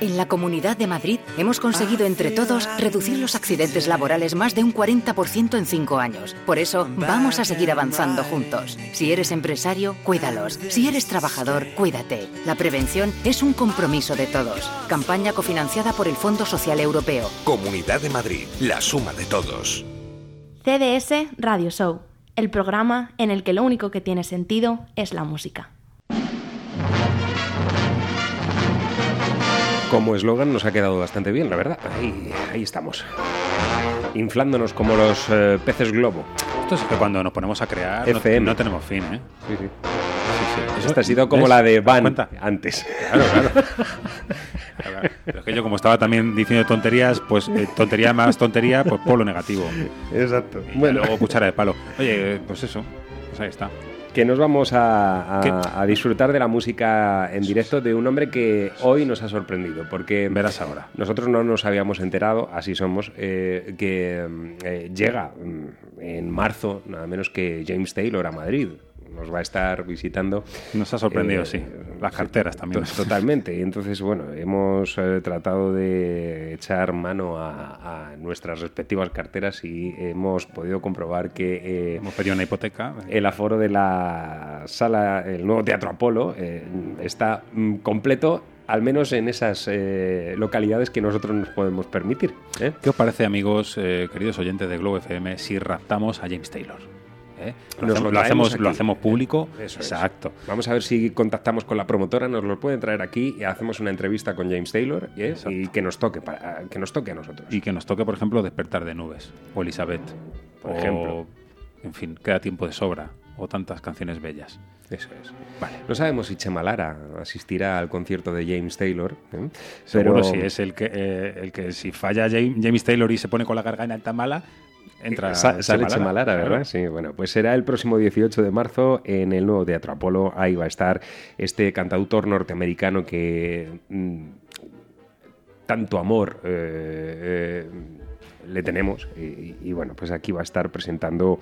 Speaker 9: En la Comunidad de Madrid hemos conseguido entre todos reducir los accidentes laborales más de un 40% en cinco años. Por eso vamos a seguir avanzando juntos. Si eres empresario, cuídalos. Si eres trabajador, cuídate. La prevención es un compromiso de todos. Campaña cofinanciada por el Fondo Social Europeo.
Speaker 10: Comunidad de Madrid, la suma de todos.
Speaker 17: CDS Radio Show, el programa en el que lo único que tiene sentido es la música.
Speaker 1: Como eslogan nos ha quedado bastante bien, la verdad. Ahí, ahí estamos. Inflándonos como los eh, peces globo.
Speaker 2: Esto es que cuando nos ponemos a crear no-
Speaker 1: FM.
Speaker 2: No, tenemos fin, ¿eh?
Speaker 1: Sí, sí.
Speaker 2: Eso-
Speaker 1: Esta ha sido como
Speaker 2: ¿ves?
Speaker 1: la de
Speaker 2: ¿Te das
Speaker 1: Van antes.
Speaker 2: Claro, claro. Pero es que yo como estaba también diciendo tonterías, pues eh, tontería más tontería, pues polo negativo.
Speaker 1: Exacto.
Speaker 2: Y
Speaker 1: Bueno.
Speaker 2: luego cuchara de palo. Oye, pues eso, pues ahí está.
Speaker 1: Que nos vamos a, a-
Speaker 2: ¿Qué?
Speaker 1: a disfrutar de la música en directo de un hombre que hoy nos ha sorprendido, porque
Speaker 2: Verás ahora.
Speaker 1: nosotros no nos habíamos enterado, así somos, eh, que eh, llega mm, en marzo, nada menos que James Taylor a Madrid. Nos va a estar visitando.
Speaker 2: Nos ha sorprendido,
Speaker 1: Eh,
Speaker 2: sí. Las carteras también.
Speaker 1: To- Totalmente. Y entonces, bueno, hemos eh, tratado de echar mano a, a nuestras respectivas carteras y hemos podido comprobar que eh,
Speaker 2: Hemos pedido una hipoteca.
Speaker 1: el aforo de la sala, el nuevo Teatro Apolo, está mm, completo al menos en esas eh, localidades que nosotros nos podemos permitir. ¿eh?
Speaker 2: ¿Qué os parece, amigos, eh, queridos oyentes de Globo FM, si raptamos a James Taylor? ¿Eh? Lo,
Speaker 1: Nos
Speaker 2: hacemos,
Speaker 1: lo
Speaker 2: hacemos- lo hacemos público.
Speaker 1: Eso es.
Speaker 2: Exacto.
Speaker 1: Vamos a ver si contactamos con la promotora, nos lo pueden traer aquí y hacemos una entrevista con James Taylor ¿eh? y que nos toque para que nos toque a nosotros.
Speaker 2: Y que nos toque, por ejemplo, Despertar de Nubes o Elizabeth.
Speaker 1: Por
Speaker 2: o,
Speaker 1: ejemplo.
Speaker 2: En fin, Queda tiempo de sobra o tantas canciones bellas.
Speaker 1: Eso es. Vale. No sabemos si Chema Lara asistirá al concierto de James Taylor. ¿eh?
Speaker 2: Seguro
Speaker 1: Pero
Speaker 2: si es el que, eh, el que si falla James, James Taylor y se pone con la garganta mala, entra
Speaker 1: Sa- sale
Speaker 2: Chema
Speaker 1: Chema Lara,
Speaker 2: claro.
Speaker 1: ¿verdad? Sí, bueno, pues será el próximo 18 de marzo en el nuevo Teatro Apolo. Ahí va a estar este cantautor norteamericano que mm, tanto amor eh, eh, le tenemos. Y, y, bueno, pues aquí va a estar presentando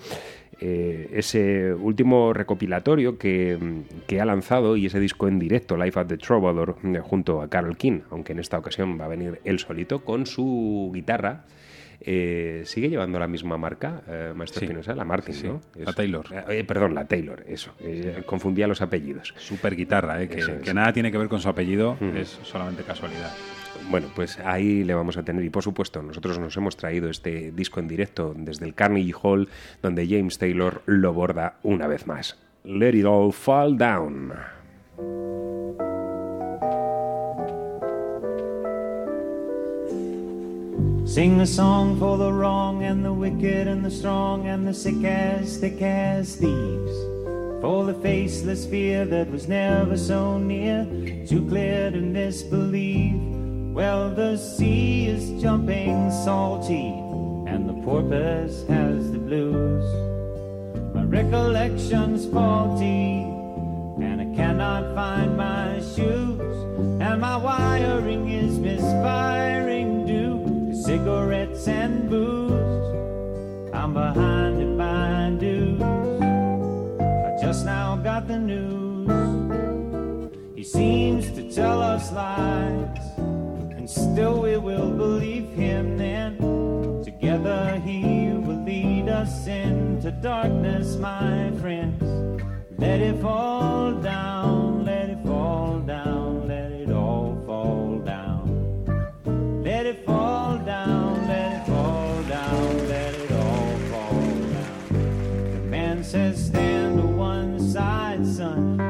Speaker 1: eh, ese último recopilatorio que, mm, que ha lanzado y ese disco en directo, Life at the Troubadour, junto a Carol King, aunque en esta ocasión va a venir él solito con su guitarra. Eh, ¿Sigue llevando la misma marca, eh, Maestro
Speaker 2: Sí.
Speaker 1: Espinosa? La Martin,
Speaker 2: Sí,
Speaker 1: ¿no?
Speaker 2: la Taylor.
Speaker 1: Eh, perdón, la Taylor, eso. Eh, confundía los apellidos.
Speaker 2: Super guitarra, eh, que,
Speaker 1: Eso es.
Speaker 2: que nada tiene que ver con su apellido, es solamente casualidad.
Speaker 1: Bueno, pues ahí le vamos a tener. Y por supuesto, nosotros nos hemos traído este disco en directo desde el Carnegie Hall, donde James Taylor lo borda una vez más. Let it all fall down.
Speaker 18: Sing a song for the wrong and the wicked and the strong and the sick as thick as thieves. For the faceless fear that was never so near, too clear to misbelieve. Well, the sea is jumping salty and the porpoise has the blues. My recollection's faulty and I cannot find my shoes, and my wiring is misfiring cigarettes and booze. I'm behind in my dues. I just now got the news. He seems to tell us lies, and still we will believe him then. Together he will lead us into darkness, my friends. Let it fall down, let it fall down,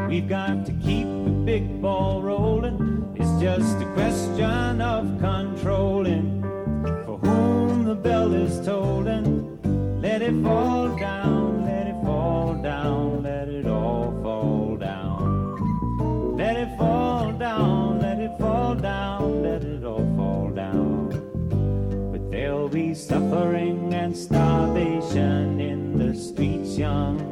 Speaker 18: We've got to keep the big ball rolling. It's just a question of controlling for whom the bell is tolling. Let it fall down, let it fall down, let it all fall down. Let it fall down, let it fall down, let it all fall down. But there'll be suffering and starvation in the streets, young.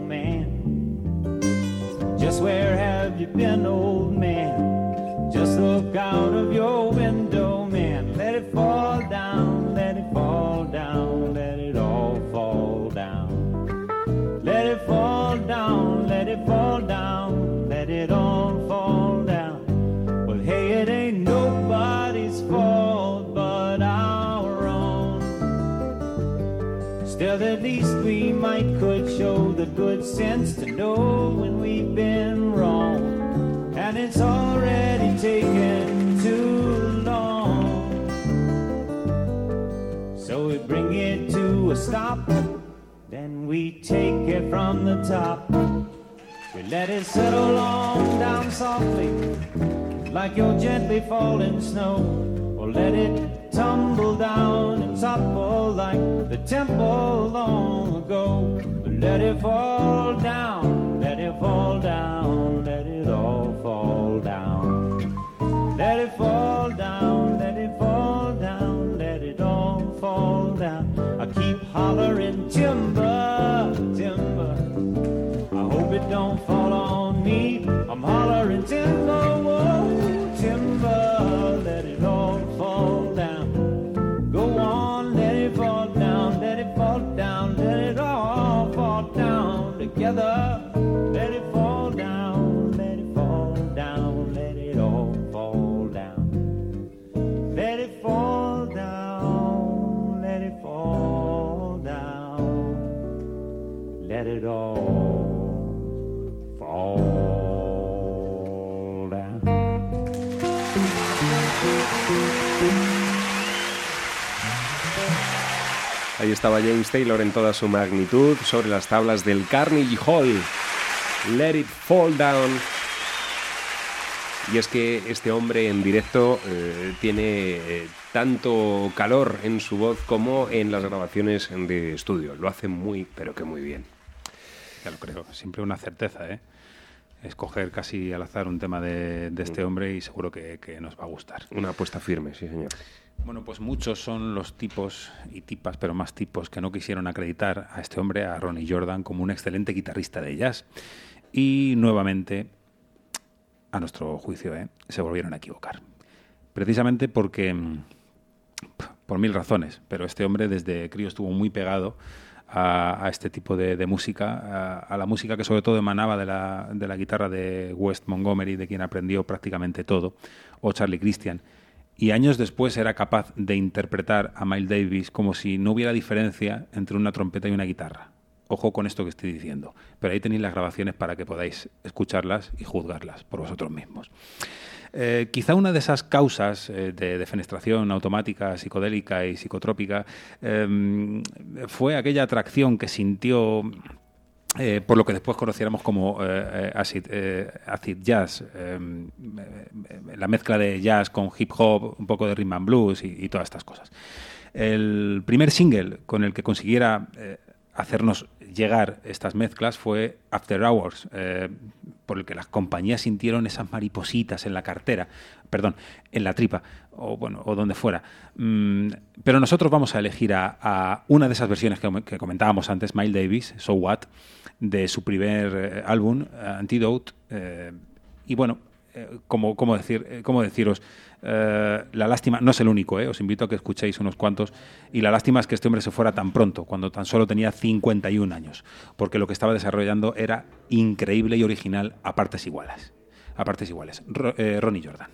Speaker 18: Where have you been, old man? Just look out of your window, man. Let it fall down, let it fall down, let it all fall down. Let it fall down, let it fall down, let it all fall down. Well, hey, it ain't nobody's fault but our own. Still, at least could show the good sense to know when we've been wrong. And it's already taken too long. So we bring it to a stop, then we take it from the top. We let it settle on down softly, like your gently falling snow. Or let it tumble down and topple like the temple long ago. Let it fall down, let it fall down, let it all fall down. Let it fall down,
Speaker 1: Ahí estaba James Taylor en toda su magnitud sobre las tablas del Carnegie Hall. Let it fall down. Y es que este hombre en directo eh, tiene eh, tanto calor en su voz como en las grabaciones de estudio. Lo hace muy, pero que muy bien.
Speaker 2: Ya lo creo, siempre una certeza, ¿eh? Escoger casi al azar un tema de, de este hombre y seguro que, que nos va a gustar.
Speaker 1: Una apuesta firme, sí, señor.
Speaker 2: Bueno, pues muchos son los tipos y tipas, pero más tipos, que no quisieron acreditar a este hombre, a Ronnie Jordan, como un excelente guitarrista de jazz. Y nuevamente, a nuestro juicio, ¿eh? se volvieron a equivocar. Precisamente porque, mm, por mil razones, pero este hombre desde crío estuvo muy pegado a, a este tipo de, música, a, a, la música que sobre todo emanaba de la, de la guitarra de West Montgomery, de quien aprendió prácticamente todo, o Charlie Christian. Y años después era capaz de interpretar a Miles Davis como si no hubiera diferencia entre una trompeta y una guitarra. Ojo con esto que estoy diciendo, pero ahí tenéis las grabaciones para que podáis escucharlas y juzgarlas por vosotros mismos. Eh, quizá una de esas causas eh, de defenestración automática, psicodélica y psicotrópica eh, fue aquella atracción que sintió eh, por lo que después conociéramos como acid, jazz, la mezcla de jazz con hip hop, un poco de rhythm and blues y, y todas estas cosas. El primer single con el que consiguiera hacernos llegar estas mezclas fue After Hours, por el que las compañías sintieron esas maripositas en la cartera, perdón, en la tripa, o bueno, o donde fuera. Mm, pero nosotros vamos a elegir a, una de esas versiones que, comentábamos antes, Miles Davis, So What, de su primer eh, álbum, Antidote, eh, y bueno, como, como, decir, como deciros, eh, la lástima, no es el único, eh, os invito a que escuchéis unos cuantos, y la lástima es que este hombre se fuera tan pronto, cuando tan solo tenía 51 años, porque lo que estaba desarrollando era increíble y original a partes iguales. A partes iguales. Eh, Ronnie Jordan.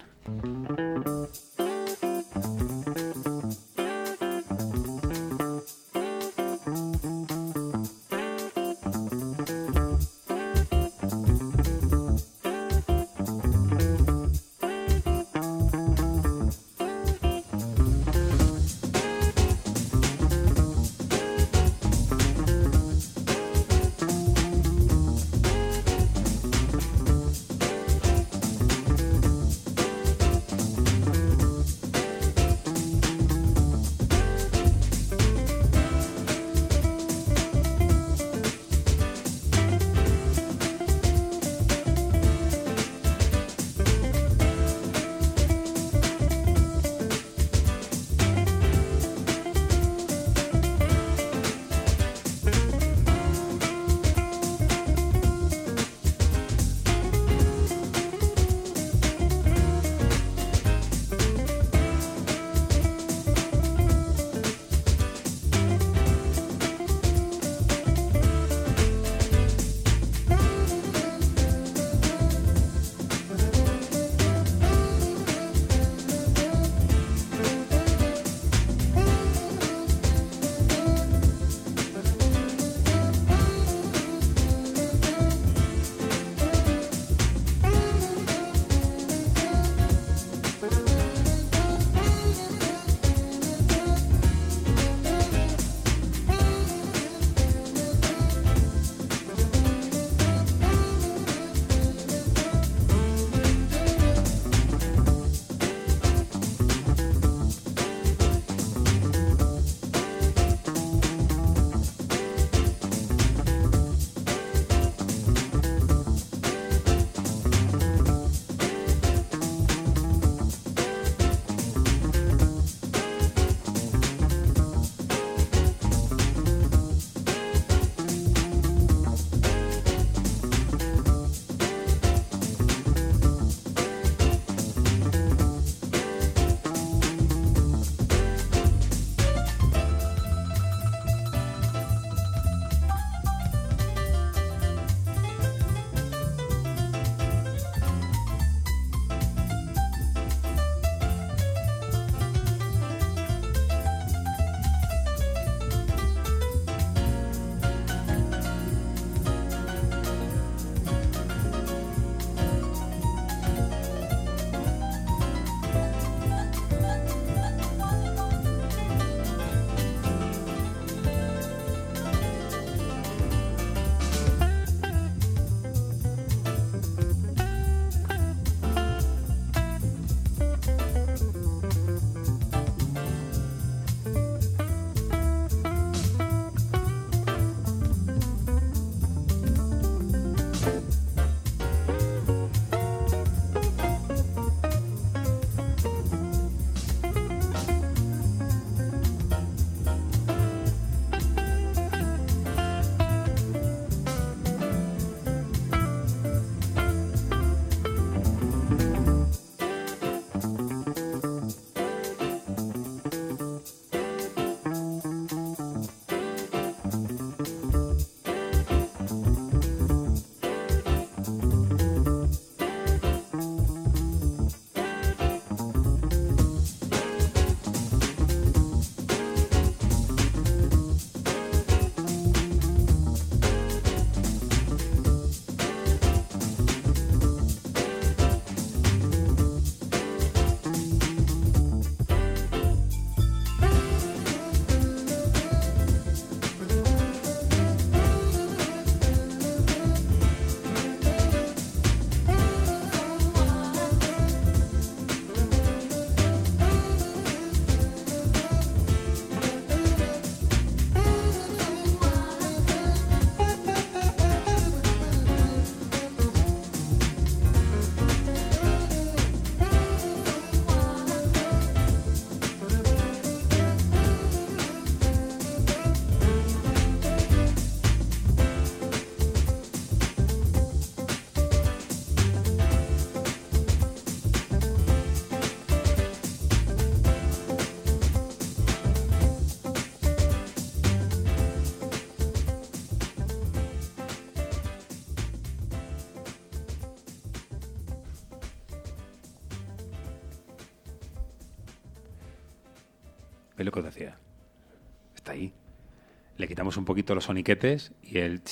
Speaker 2: Lo que os decía. Está ahí. Le quitamos un poquito los soniquetes y el...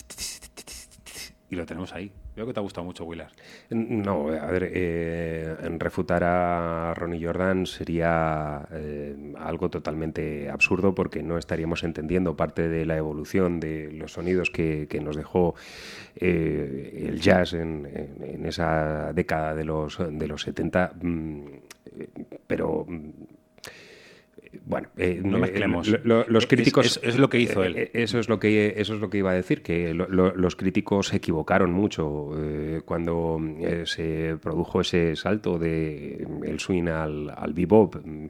Speaker 2: Y lo tenemos ahí. Veo que te ha gustado mucho, Willard.
Speaker 1: No, a ver, eh, refutar a Ronnie Jordan sería eh, algo totalmente absurdo porque no estaríamos entendiendo parte de la evolución de los sonidos que, nos dejó eh, el jazz en, esa década de los, de los 70. mm, pero. Mm, Bueno, eh,
Speaker 2: No
Speaker 1: eh,
Speaker 2: mezclemos.
Speaker 1: lo- lo- los
Speaker 2: Es-
Speaker 1: críticos
Speaker 2: es- es lo que hizo él.
Speaker 1: eh, Eso es lo que eso es lo que iba a decir que lo- lo- los críticos se equivocaron mucho eh, cuando eh, se produjo ese salto de mm, el swing al, al bebop mm,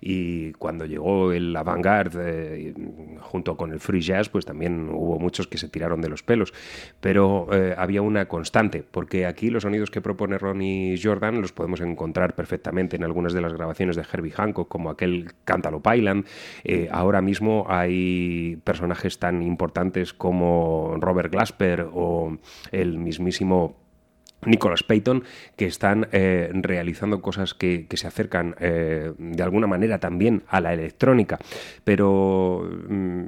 Speaker 1: y cuando llegó el avant-garde eh, y, junto con el free jazz pues también hubo muchos que se tiraron de los pelos pero eh, había una constante porque aquí los sonidos que propone Ronnie Jordan los podemos encontrar perfectamente en algunas de las grabaciones de Herbie Hancock como aquel Cantaloupe Island. Eh, ahora mismo hay personajes tan importantes como Robert Glasper o el mismísimo Nicholas Payton, que están eh, realizando cosas que, se acercan eh, de alguna manera también a la electrónica, pero mm,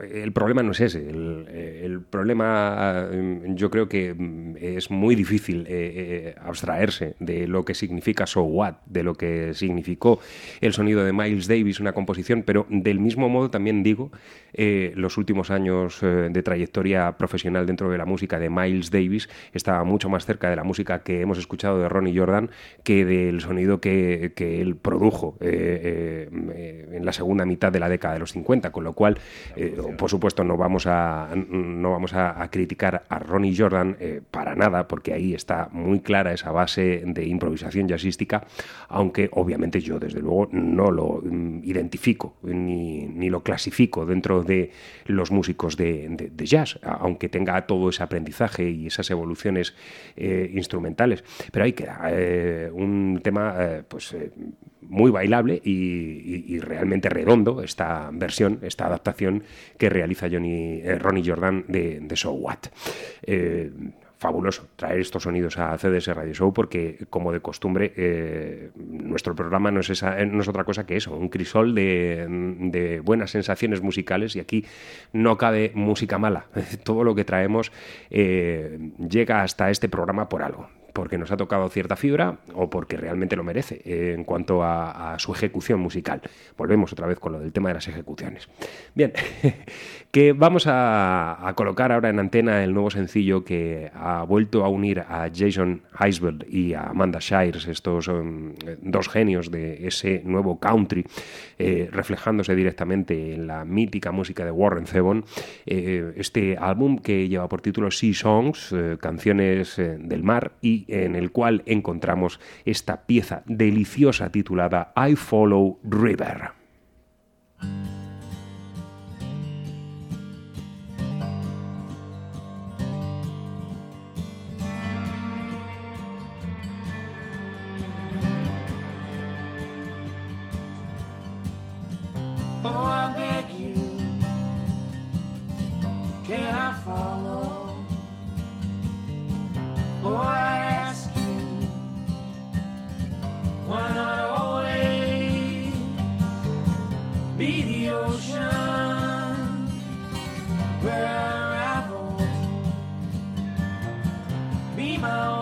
Speaker 1: el problema no es ese. El, problema mm, yo creo que mm, es muy difícil eh, eh, abstraerse de lo que significa So What, de lo que significó el sonido de Miles Davis, una composición, pero del mismo modo también digo eh, los últimos años de trayectoria profesional dentro de la música de Miles Davis estaba mucho más cerca de la música que hemos escuchado de Ronnie Jordan que del sonido que, que él produjo en la segunda mitad de la década de los 50, con lo cual, eh, por supuesto, no vamos a, no vamos a, criticar a Ronnie Jordan eh, para nada, porque ahí está muy clara esa base de improvisación jazzística, aunque obviamente yo desde luego no lo mm, identifico ni, ni lo clasifico dentro de los músicos de, jazz, aunque tenga todo ese aprendizaje y esas evoluciones eh, instrumentales. Pero ahí queda un tema pues muy bailable y, realmente redondo esta versión, esta adaptación que realiza Johnny, eh, Ronnie Jordan de, de So What. Eh, fabuloso traer estos sonidos a CDS Radio Show porque, como de costumbre, eh, nuestro programa no es, esa, eh, no es otra cosa que eso, un crisol de, buenas sensaciones musicales y aquí no cabe música mala. Todo lo que traemos llega hasta este programa por algo porque nos ha tocado cierta fibra o porque realmente lo merece eh, en cuanto a, su ejecución musical. Volvemos otra vez con lo del tema de las ejecuciones. Bien, que vamos a, colocar ahora en antena el nuevo sencillo que ha vuelto a unir a Jason Heisberg y a Amanda Shires, estos um, dos genios de ese nuevo country, eh, reflejándose directamente en la mítica música de Warren Zevon. Eh, este álbum que lleva por título Sea Songs, canciones del mar, y en el cual encontramos esta pieza deliciosa titulada I Follow River.
Speaker 4: Oh, ocean where I travel? Be my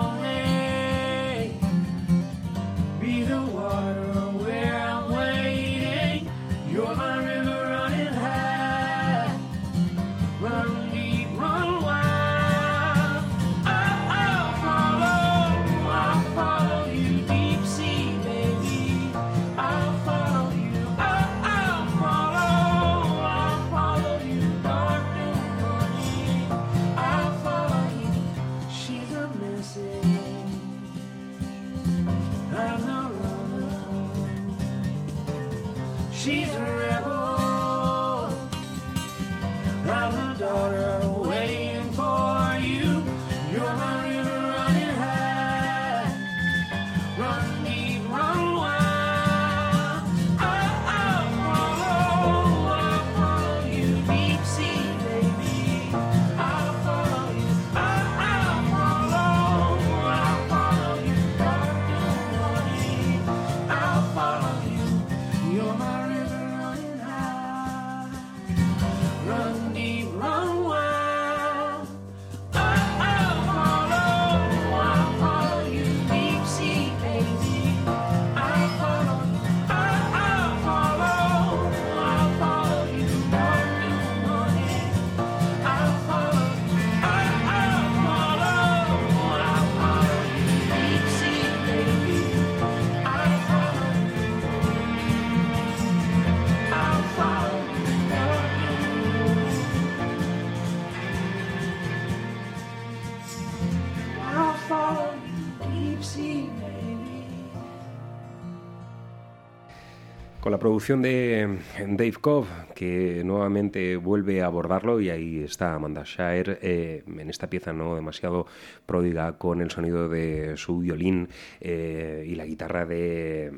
Speaker 1: producción de Dave Cobb, que nuevamente vuelve a abordarlo, y ahí está Amanda Shire eh, en esta pieza no demasiado pródiga, con el sonido de su violín eh, y la guitarra de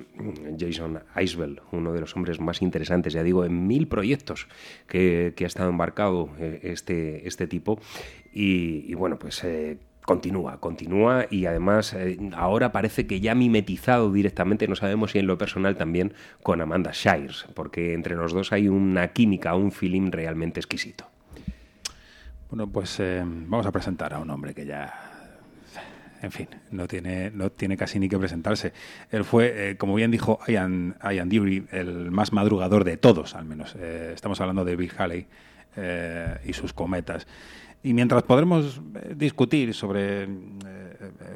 Speaker 1: Jason Isbell, uno de los hombres más interesantes, ya digo, en mil proyectos que, que ha estado embarcado eh, este, este tipo. Y, bueno, pues Continúa, continúa y además eh, ahora parece que ya mimetizado directamente, no sabemos si en lo personal también, con Amanda Shires, porque entre los dos hay una química, un feeling realmente exquisito.
Speaker 2: Bueno, pues eh, vamos a presentar a un hombre que ya, en fin, no tiene, no tiene casi ni que presentarse. Él fue, eh, como bien dijo Ian, Ian Dury, el más madrugador de todos, al menos. Estamos hablando de Bill Haley y sus cometas. Y mientras podremos eh, discutir sobre, eh,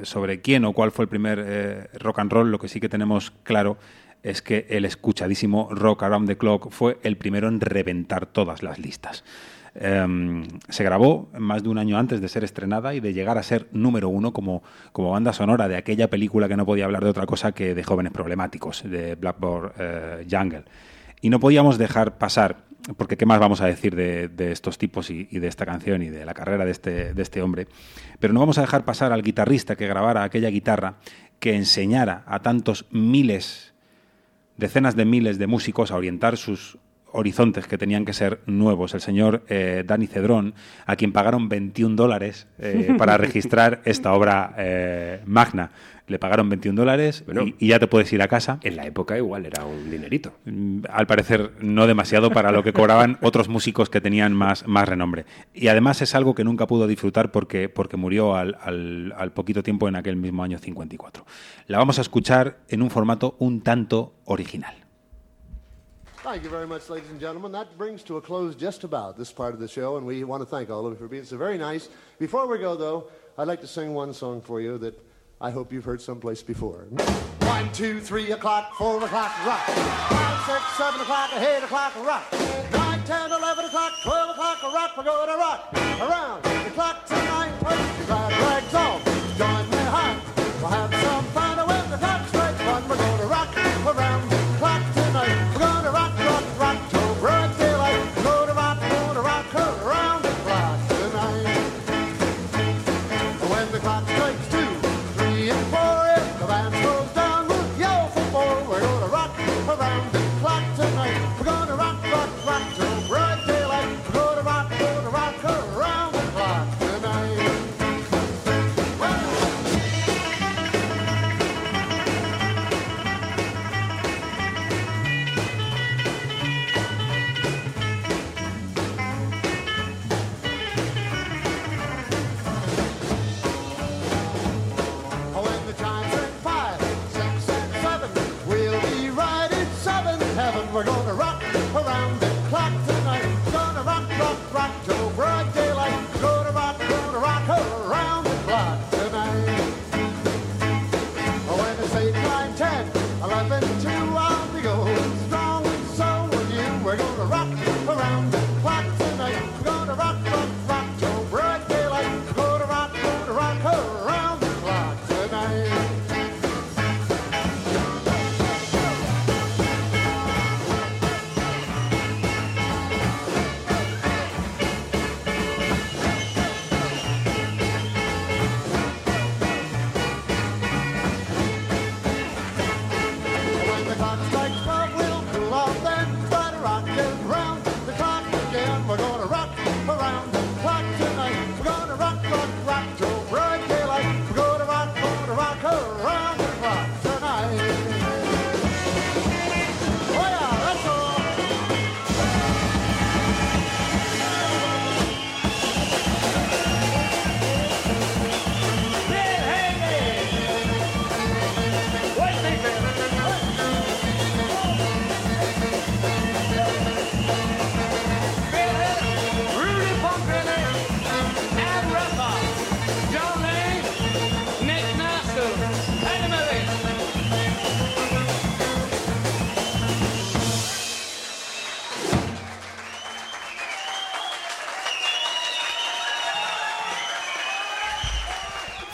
Speaker 2: sobre quién o cuál fue el primer eh, rock and roll, lo que sí que tenemos claro es que el escuchadísimo Rock Around the Clock fue el primero en reventar todas las listas. Em, se grabó más de un año antes de ser estrenada y de llegar a ser número uno como, como banda sonora de aquella película que no podía hablar de otra cosa que de jóvenes problemáticos, de Blackboard eh, Jungle. Y no podíamos dejar pasar, porque qué más vamos a decir de, de estos tipos y, y, de esta canción y de la carrera de este, de este hombre, pero no vamos a dejar pasar al guitarrista que grabara aquella guitarra que enseñara a tantos miles, decenas de miles de músicos a orientar sus horizontes que tenían que ser nuevos. El señor eh, Dani Cedrón, a quien pagaron 21 dólares eh, para registrar esta obra eh, magna. Le pagaron 21 dólares
Speaker 1: Bueno.
Speaker 2: y, y ya te puedes ir a casa.
Speaker 1: En la época igual era un dinerito.
Speaker 2: Mm, Al parecer no demasiado para lo que cobraban otros músicos que tenían más, más renombre. Y además es algo que nunca pudo disfrutar porque, porque murió al, al- al poquito tiempo en aquel mismo año 54. La vamos a escuchar en un formato un tanto original.
Speaker 19: Thank you very much, ladies and gentlemen. That brings to a close just about this part of the show, and we want to thank all of you for being so very nice. Before we go, though, I'd like to sing one song for you that I hope you've heard someplace before. One, two, three o'clock, four o'clock, rock. Five, six, seven o'clock, eight o'clock, rock. Nine, ten, eleven o'clock, twelve o'clock, rock. We're going to rock around the clock tonight. Put your glad rags on,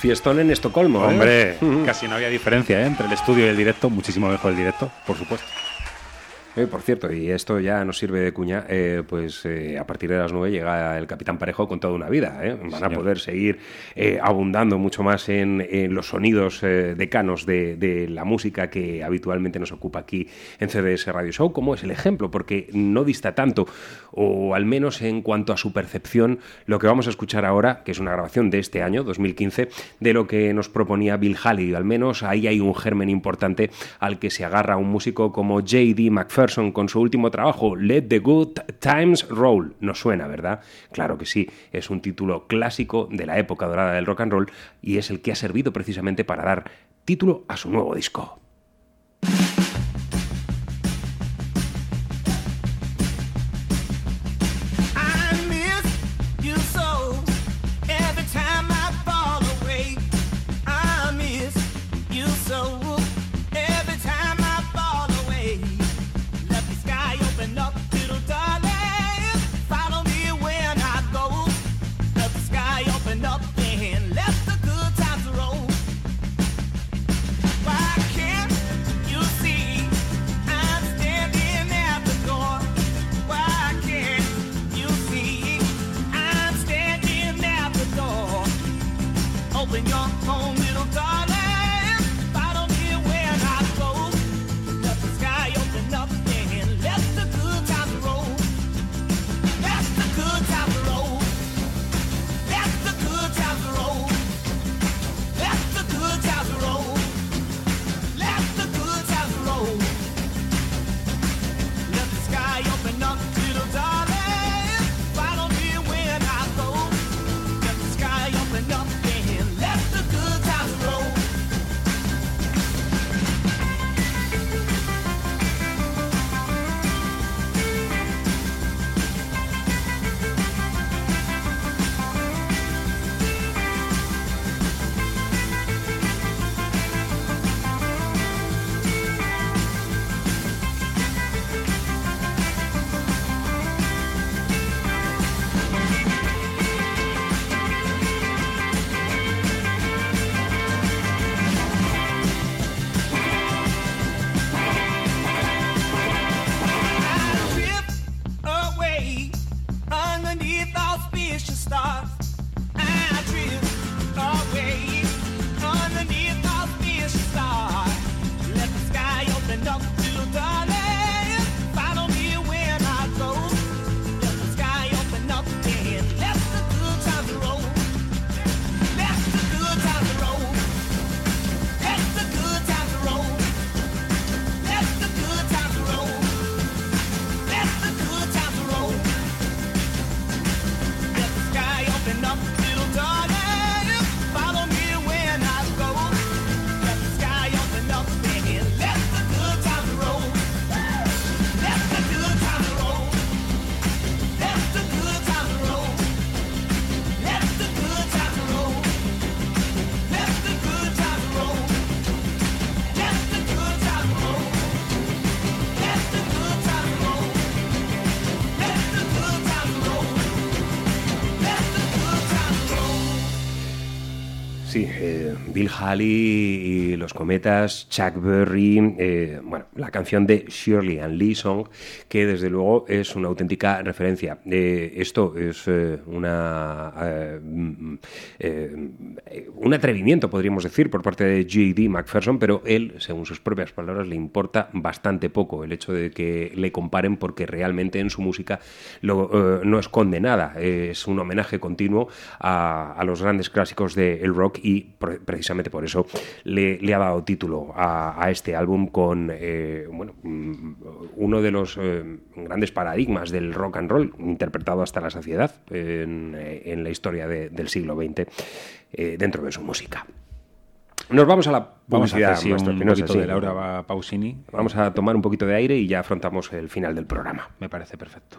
Speaker 1: Fiestón en Estocolmo, ¿eh?
Speaker 2: Hombre, casi no había diferencia ¿eh? entre el estudio y el directo, muchísimo mejor el directo, por supuesto.
Speaker 1: Eh, por cierto, y esto ya nos sirve de cuña, eh, pues eh, a partir de las 9 llega el Capitán Parejo con toda una vida. ¿eh? Van a poder seguir abundando mucho más en, en los sonidos decanos de, de la música que habitualmente nos ocupa aquí en CDS Radio Show, como es el ejemplo, porque no dista tanto, o al menos en cuanto a su percepción, lo que vamos a escuchar ahora, que es una grabación de este año, 2015, de lo que nos proponía Bill Haley. Al menos ahí hay un germen importante al que se agarra un músico como J.D. McPherson con su último trabajo, Let the Good Times Roll. Nos suena, ¿verdad? Claro que sí, es un título clásico de la época dorada del rock and roll y es el que ha servido precisamente para dar título a su nuevo disco. Bill Haley y los cometas, Chuck Berry, eh, bueno, la canción de Shirley and Lee Song, que desde luego es una auténtica referencia. Eh, esto es eh, una eh, mm, un atrevimiento, podríamos decir, por parte de J.D. McPherson, pero él, según sus propias palabras, le importa bastante poco el hecho de que le comparen porque realmente en su música no esconde nada. Es un homenaje continuo a, los grandes clásicos del rock y pre- precisamente por eso le, ha dado título a, este álbum con bueno, mm, uno de los grandes paradigmas del rock and roll, interpretado hasta la saciedad en, eh, en la historia de- del siglo XX eh, dentro de su música. Nos vamos a la
Speaker 2: Vamos a hacer sí, un poquito
Speaker 1: sí.
Speaker 2: de Laura Pausini.
Speaker 1: Vamos a tomar un poquito de aire y ya afrontamos el final del programa.
Speaker 2: Me parece perfecto.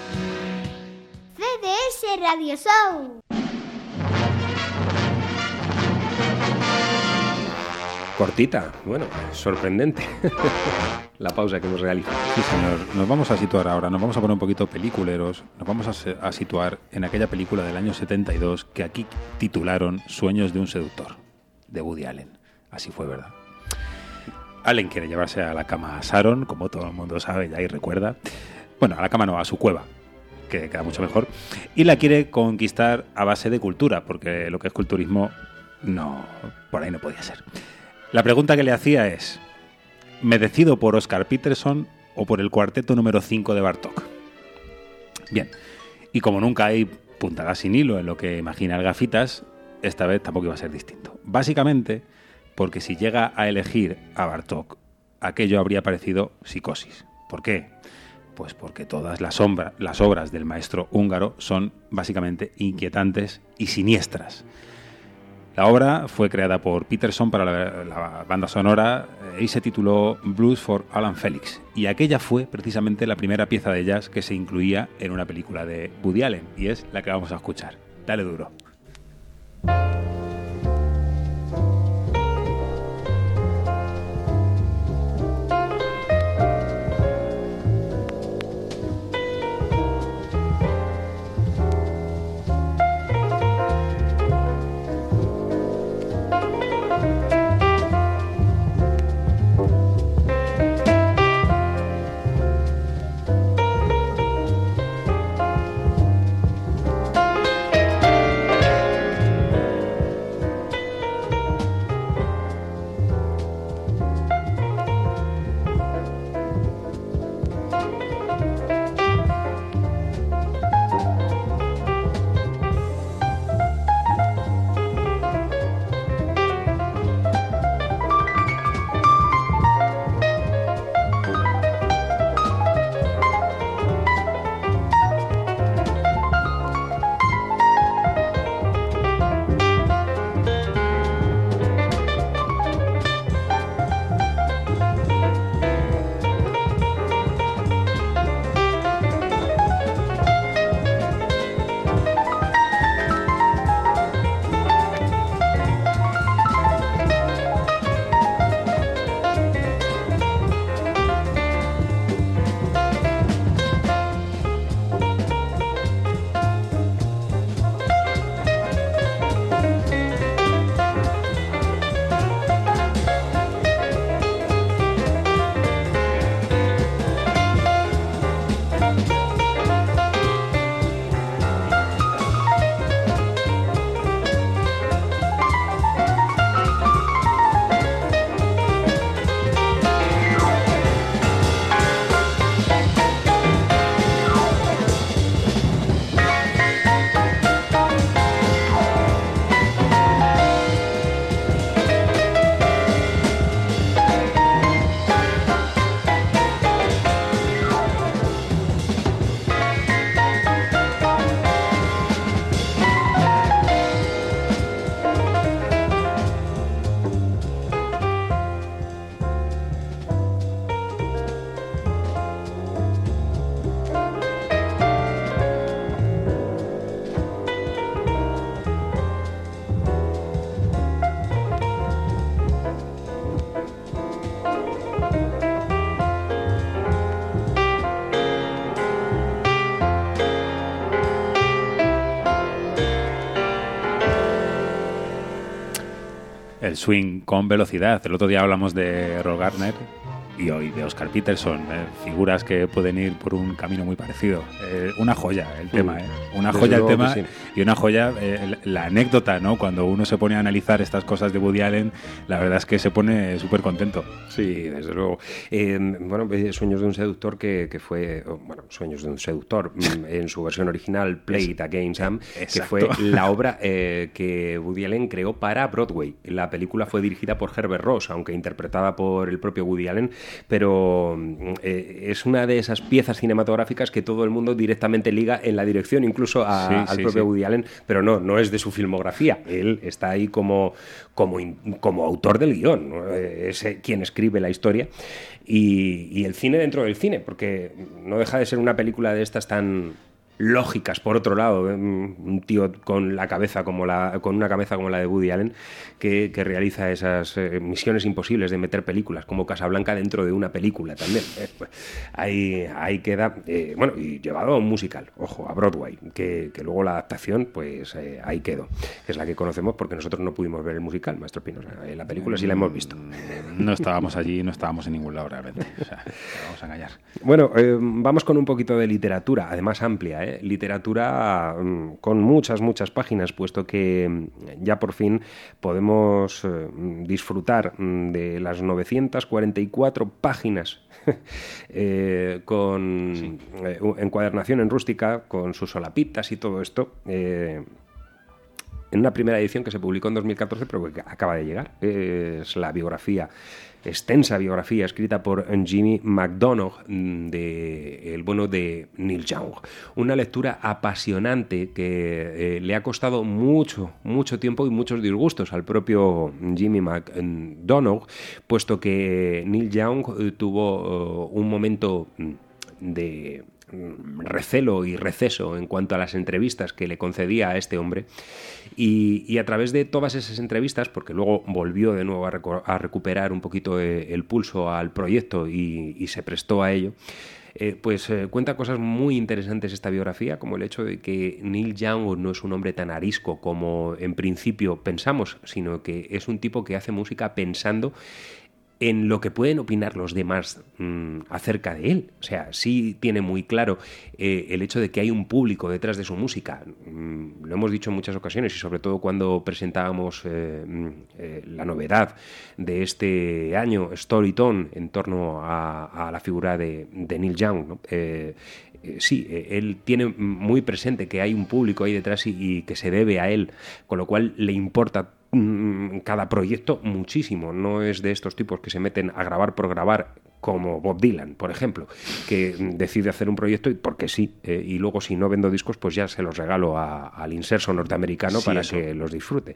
Speaker 11: CDS Radio Show.
Speaker 1: Cortita, bueno, sorprendente. la pausa que hemos realizado.
Speaker 2: Sí, señor. Nos vamos a situar ahora, nos vamos a poner un poquito peliculeros, nos vamos a, a situar en aquella película del año 72 que aquí titularon Sueños de un seductor, de Woody Allen. Así fue, ¿verdad? Allen quiere llevarse a la cama a Sharon, como todo el mundo sabe ya y recuerda. Bueno, a la cama no, a su cueva, que queda mucho mejor. Y la quiere conquistar a base de cultura, porque lo que es culturismo, no, por ahí no podía ser. La pregunta que le hacía es, ¿me decido por Oscar Peterson o por el cuarteto número 5 de Bartok? Bien, y como nunca hay puntada sin hilo en lo que imagina el gafitas, esta vez tampoco iba a ser distinto. Básicamente porque si llega a elegir a Bartok, aquello habría parecido psicosis. ¿Por qué? Pues porque todas las, obras del maestro húngaro son básicamente inquietantes y siniestras. La obra fue creada por Peterson para la, la banda sonora eh, y se tituló Blues for Alan Felix. Y aquella fue precisamente la primera pieza de jazz que se incluía en una película de Woody Allen, y es la que vamos a escuchar. Dale duro. Swing con velocidad. El otro día hablamos de Roll Gardner y hoy de Oscar Peterson, eh, figuras que pueden ir por un camino muy parecido. Eh, una joya el tema, ¿eh? una joya el
Speaker 1: luego
Speaker 2: tema
Speaker 1: sí.
Speaker 2: y una joya eh, la, anécdota, ¿no? Cuando uno se pone a analizar estas cosas de Woody Allen, la verdad es que se pone súper contento.
Speaker 1: Sí, desde luego. Eh, bueno, eh, Sueños de un seductor que, que fue, bueno, Sueños de un seductor, mm, en su versión original, Play It Again Sam, que fue la obra eh, que Woody Allen creó para Broadway. La película fue dirigida por Herbert Ross, aunque interpretada por el propio Woody Allen, pero mm, eh, es una de esas piezas cinematográficas que todo el mundo directamente liga en la dirección, incluso a-
Speaker 2: Sí,
Speaker 1: al
Speaker 2: sí,
Speaker 1: propio
Speaker 2: sí.
Speaker 1: Woody Allen, pero no, no es de su filmografía. Él está ahí como, como, como autor del guion, ¿no? Eh, es eh, quien escribe la historia. Y, y el cine dentro del cine, porque no deja de ser una película de estas tan lógicas por otro lado un tío con la cabeza como la con una cabeza como la de Woody Allen que, que realiza esas eh, misiones imposibles de meter películas como Casablanca dentro de una película también ¿eh? Pues ahí ahí queda eh, bueno y llevado a un musical ojo a Broadway que, que luego la adaptación pues ahí quedó que es la que conocemos porque nosotros no pudimos ver el musical Maestro Pino la película sí la hemos visto
Speaker 2: No estábamos allí, no estábamos en ningún lado realmente. O sea, vamos a engañar.
Speaker 1: Bueno, vamos con un poquito de literatura, además amplia, ¿eh? Literatura mm, con muchas, muchas páginas, puesto que mm, ya por fin podemos eh, mm, disfrutar de las 944 páginas eh, con eh, encuadernación en rústica, con sus solapitas y todo esto. en una primera edición que se publicó en 2014, pero que acaba de llegar. Es la biografía, extensa biografía escrita por Jimmy McDonough mm, de el bueno de Neil Young. Una lectura apasionante que eh, le ha costado mucho, mucho tiempo y muchos disgustos al propio Jimmy McDonough, puesto que Neil Young eh, tuvo eh, un momento mm, de mm, recelo y receso en cuanto a las entrevistas que le concedía a este hombre y, y a través de todas esas entrevistas, porque luego volvió de nuevo a, a recuperar un poquito eh, el pulso al proyecto y, y se prestó a ello, eh, pues eh, cuenta cosas muy interesantes esta biografía, como el hecho de que Neil Young no es un hombre tan arisco como en principio pensamos, sino que es un tipo que hace música pensando en lo que pueden opinar los demás mm, acerca de él. O sea, sí tiene muy claro eh, el hecho de que hay un público detrás de su música. Mm, lo hemos dicho en muchas ocasiones y sobre todo cuando presentábamos eh, mm, eh, la novedad de este año, Storytone, en torno a, la figura de, Neil Young. sí, él tiene muy presente que hay un público ahí detrás y, y que se debe a él, con lo cual le importa cada proyecto muchísimo. No es de estos tipos que se meten a grabar por grabar como Bob Dylan, por ejemplo, que mm, decide hacer un proyecto y porque sí, eh, y luego si no vendo discos, pues ya se los regalo a- al inserso norteamericano
Speaker 2: Sí,
Speaker 1: para
Speaker 2: eso.
Speaker 1: que los disfrute.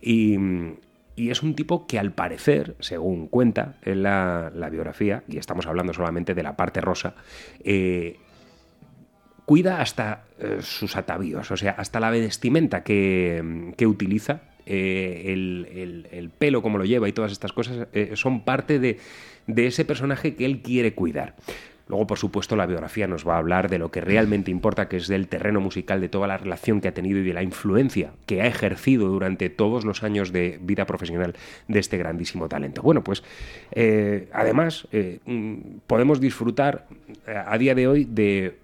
Speaker 1: Y, mm, y es un tipo que al parecer, según cuenta en la, la biografía, y estamos hablando solamente de la parte rosa, eh, cuida hasta eh, sus atavíos, o sea, hasta la vestimenta que, que utiliza, eh, el, el- el pelo como lo lleva y todas estas cosas eh, son parte de, de ese personaje que él quiere cuidar. Luego, por supuesto, la biografía nos va a hablar de lo que realmente importa, que es del terreno musical, de toda la relación que ha tenido y de la influencia que ha ejercido durante todos los años de vida profesional de este grandísimo talento. Bueno, pues eh, además mm, podemos disfrutar a día de hoy de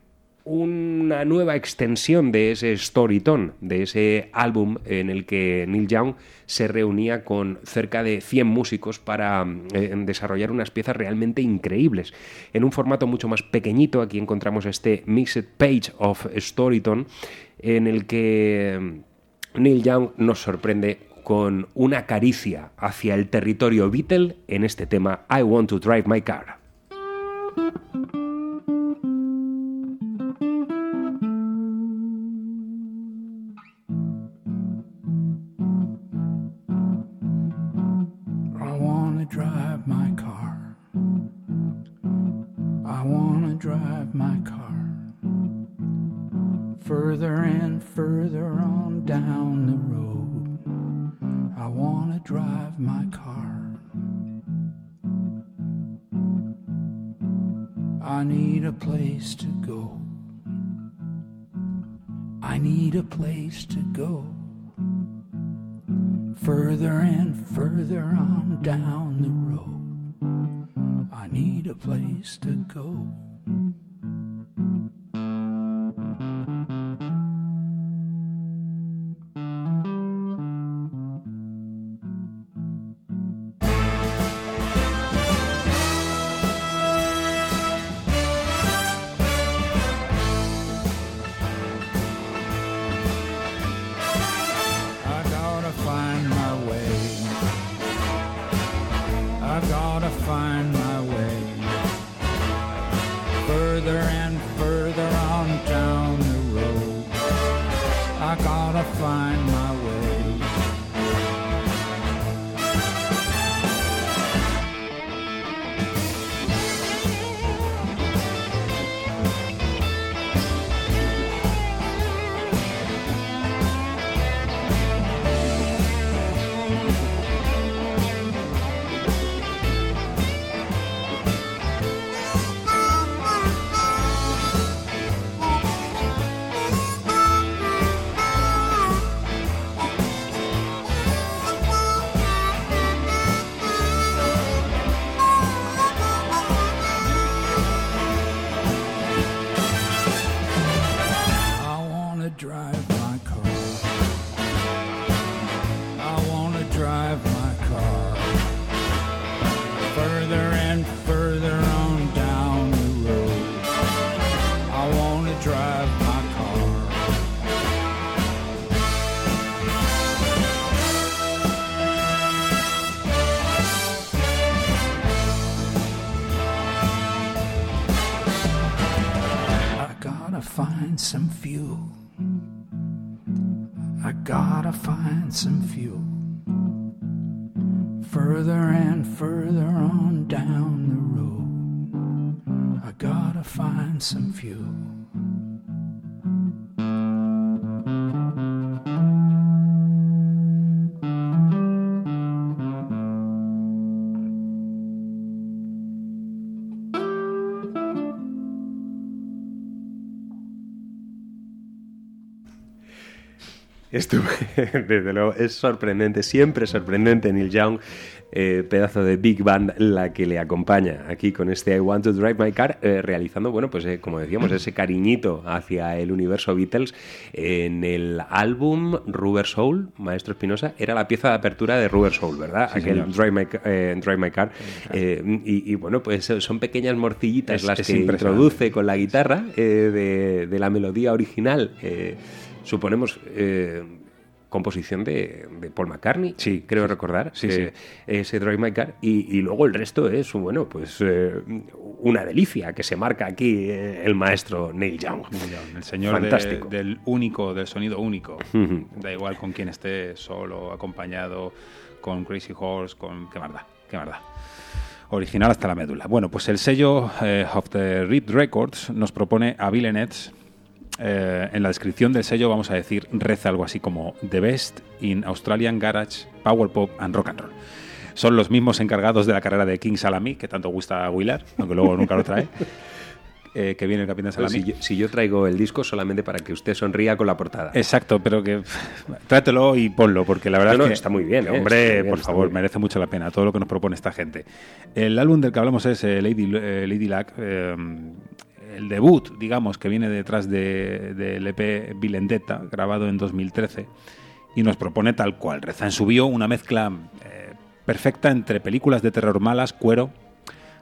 Speaker 1: una nueva extensión de ese Storytone, de ese álbum en el que Neil Young se reunía con cerca de 100 músicos para eh, desarrollar unas piezas realmente increíbles. En un formato mucho más pequeñito, aquí encontramos este Mixed Page of Storytone, en el que Neil Young nos sorprende con una caricia hacia el territorio Beatle en este tema I Want to Drive My Car.
Speaker 4: Further and further on down the road. I wanna drive my car. I need a place to go. I need a place to go.
Speaker 20: further and further on down the road. I need a place to go. Some fuel. I gotta find some fuel. Further and further on down the road. I gotta find some fuel.
Speaker 1: Estuve, desde luego, es sorprendente, siempre sorprendente Neil Young, eh, pedazo de big band la que le acompaña aquí con este I Want to Drive My Car, eh, realizando, bueno, pues eh, como decíamos, ese cariñito hacia el universo Beatles en el álbum Rubber Soul, Maestro Espinosa, era la pieza de apertura de Rubber Soul, ¿verdad?
Speaker 2: Sí,
Speaker 1: Aquel. Drive My, Ca- Drive My Car. Y, y, bueno, pues son pequeñas morcillitas
Speaker 2: Es-
Speaker 1: las
Speaker 2: es
Speaker 1: que introduce con la guitarra de, de la melodía original. Suponemos eh, composición de, de Paul McCartney, sí, creo recordar,
Speaker 2: Sí,
Speaker 1: eh, ese Drive My Car, y, y luego el resto es, bueno, pues eh, una delicia que se marca aquí eh, el maestro Neil Young.
Speaker 2: El señor de-
Speaker 1: Fantástico.
Speaker 2: del único, del sonido único. Da igual con quién esté, solo, acompañado, con Crazy Horse, con... ¿Qué da? ¿Qué da? Original hasta la médula. Bueno, pues el sello eh, of the Rip Records nos propone a Bill Ennett. Eh, en la descripción del sello vamos a decir, reza algo así como The Best in Australian Garage, Power Pop and Rock and Roll. Son los mismos encargados de la carrera de King Salami, que tanto gusta a Willard, aunque luego nunca lo trae. eh, que viene el Capitán Salami.
Speaker 1: si, yo, si yo traigo el disco solamente para que usted sonría con la portada.
Speaker 2: Exacto, pero que trátelo y ponlo, porque la verdad
Speaker 1: No, no,
Speaker 2: es que
Speaker 1: está muy bien, ¿eh?
Speaker 2: Hombre,
Speaker 1: Está muy bien,
Speaker 2: por favor, merece mucho la pena todo lo que nos propone esta gente. El álbum del que hablamos es eh, Lady, Lady Luck, el debut, digamos, que viene detrás de- del EP Vilendetta, grabado en 2013, y nos propone tal cual. Reza en su bio una mezcla eh, perfecta entre películas de terror malas, cuero,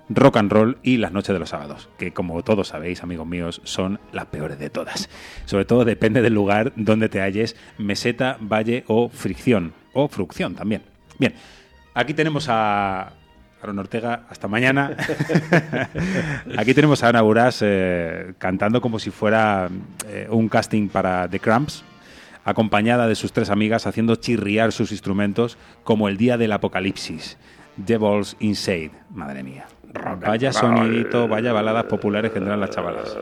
Speaker 2: rock and roll y las noches de los sábados, que como todos sabéis, amigos míos, son las peores de todas. Sobre todo depende del lugar donde te halles, meseta, valle o fricción, o frucción también. Bien, aquí tenemos a Aaron Ortega, hasta mañana. aquí tenemos a Ana Buras eh, cantando como si fuera eh, un casting para The Cramps, acompañada de sus tres amigas haciendo chirriar sus instrumentos como el día del apocalipsis. Devil's Inside, madre mía. Vaya sonidito, vaya baladas populares que tendrán las chavalas.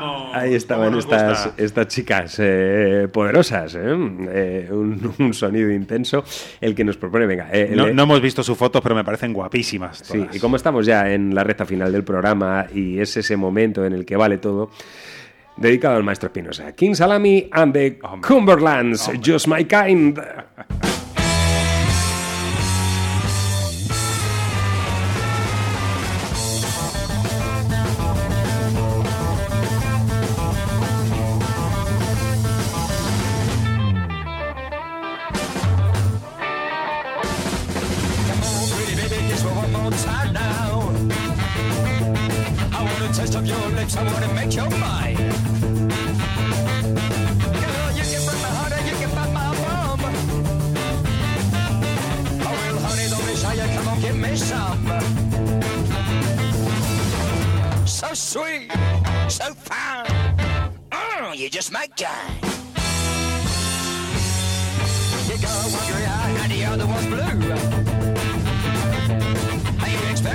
Speaker 2: Vamos.
Speaker 1: Ahí estaban
Speaker 2: ¿cómo nos
Speaker 1: estas,
Speaker 2: gusta?
Speaker 1: estas chicas eh, poderosas, ¿eh? Eh, un, un sonido intenso, el que nos propone, venga. eh,
Speaker 2: No,
Speaker 1: le-
Speaker 2: no hemos visto sus fotos, pero me parecen guapísimas.
Speaker 1: Sí,
Speaker 2: todas.
Speaker 1: y como estamos ya en la recta final del programa y es ese momento en el que vale todo, dedicado al maestro Espinosa. King Salami and the Cumberlands, Just My Kind.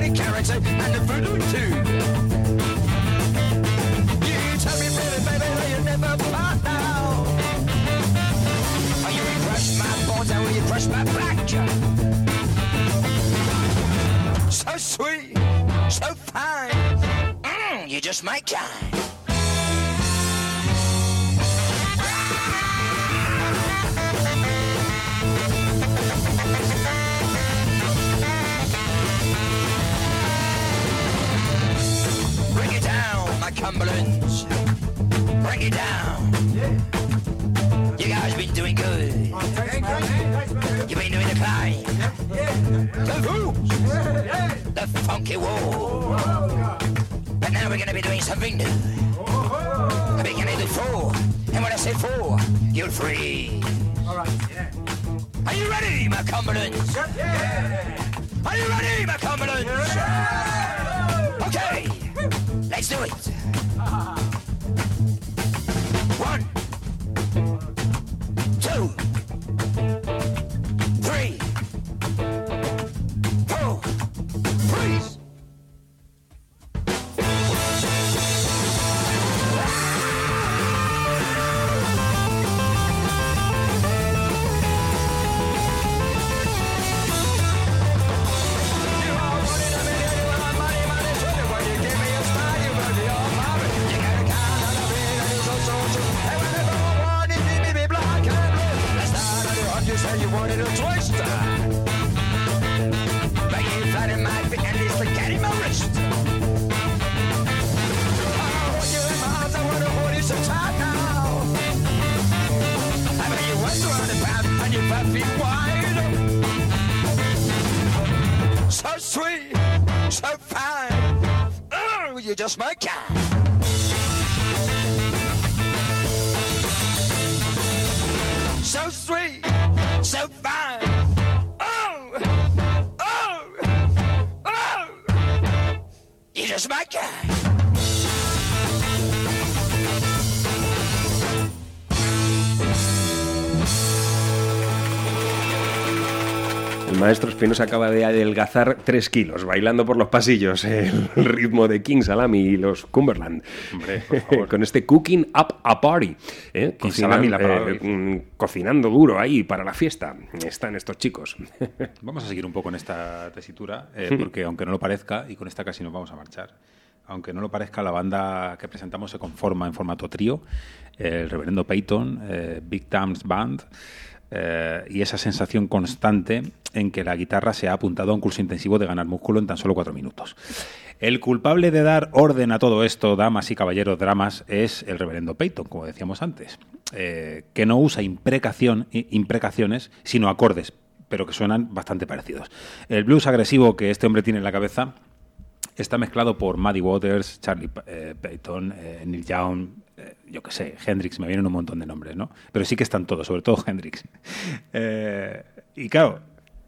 Speaker 21: And character and the voodoo too. You tell me, baby, baby, that you never find out. Oh, you will crush my bones and will you crush my back? So sweet, so fine. Mm, you just make time. My Bring it down. You guys been doing good. You've been doing the climb. The grooves. The funky wall. But now we're gonna be doing something new. Been gonna do four. And when I say four, you'll freeze. Are you ready, my Cumberlands? Are you ready, my Cumberlands? Okay, let's do it. One, two,
Speaker 1: Espinosa acaba de adelgazar 3 kilos bailando por los pasillos el ritmo de King Salami y los Cumberland. Con este Cooking Up a Party. ¿eh?
Speaker 2: King Salami, la
Speaker 1: eh, mm, cocinando duro ahí para la fiesta. Están estos chicos.
Speaker 2: Vamos a seguir un poco en esta tesitura, eh, porque aunque no lo parezca, y con esta casi nos vamos a marchar, aunque no lo parezca, la banda que presentamos se conforma en formato trío, el reverendo Peyton, eh, Big Towns Band, eh, y esa sensación constante en que la guitarra se ha apuntado a un curso intensivo de ganar músculo en tan solo cuatro minutos. El culpable de dar orden a todo esto, damas y caballeros dramas, es el reverendo Peyton, como decíamos antes, eh, que no usa imprecaciones, sino acordes, pero que suenan bastante parecidos. El blues agresivo que este hombre tiene en la cabeza está mezclado por Muddy Waters, Charlie eh, Payton, eh, Neil Young, yo qué sé, Hendrix, me vienen un montón de nombres, ¿no? Pero sí que están todos, sobre todo Hendrix. Eh, y claro,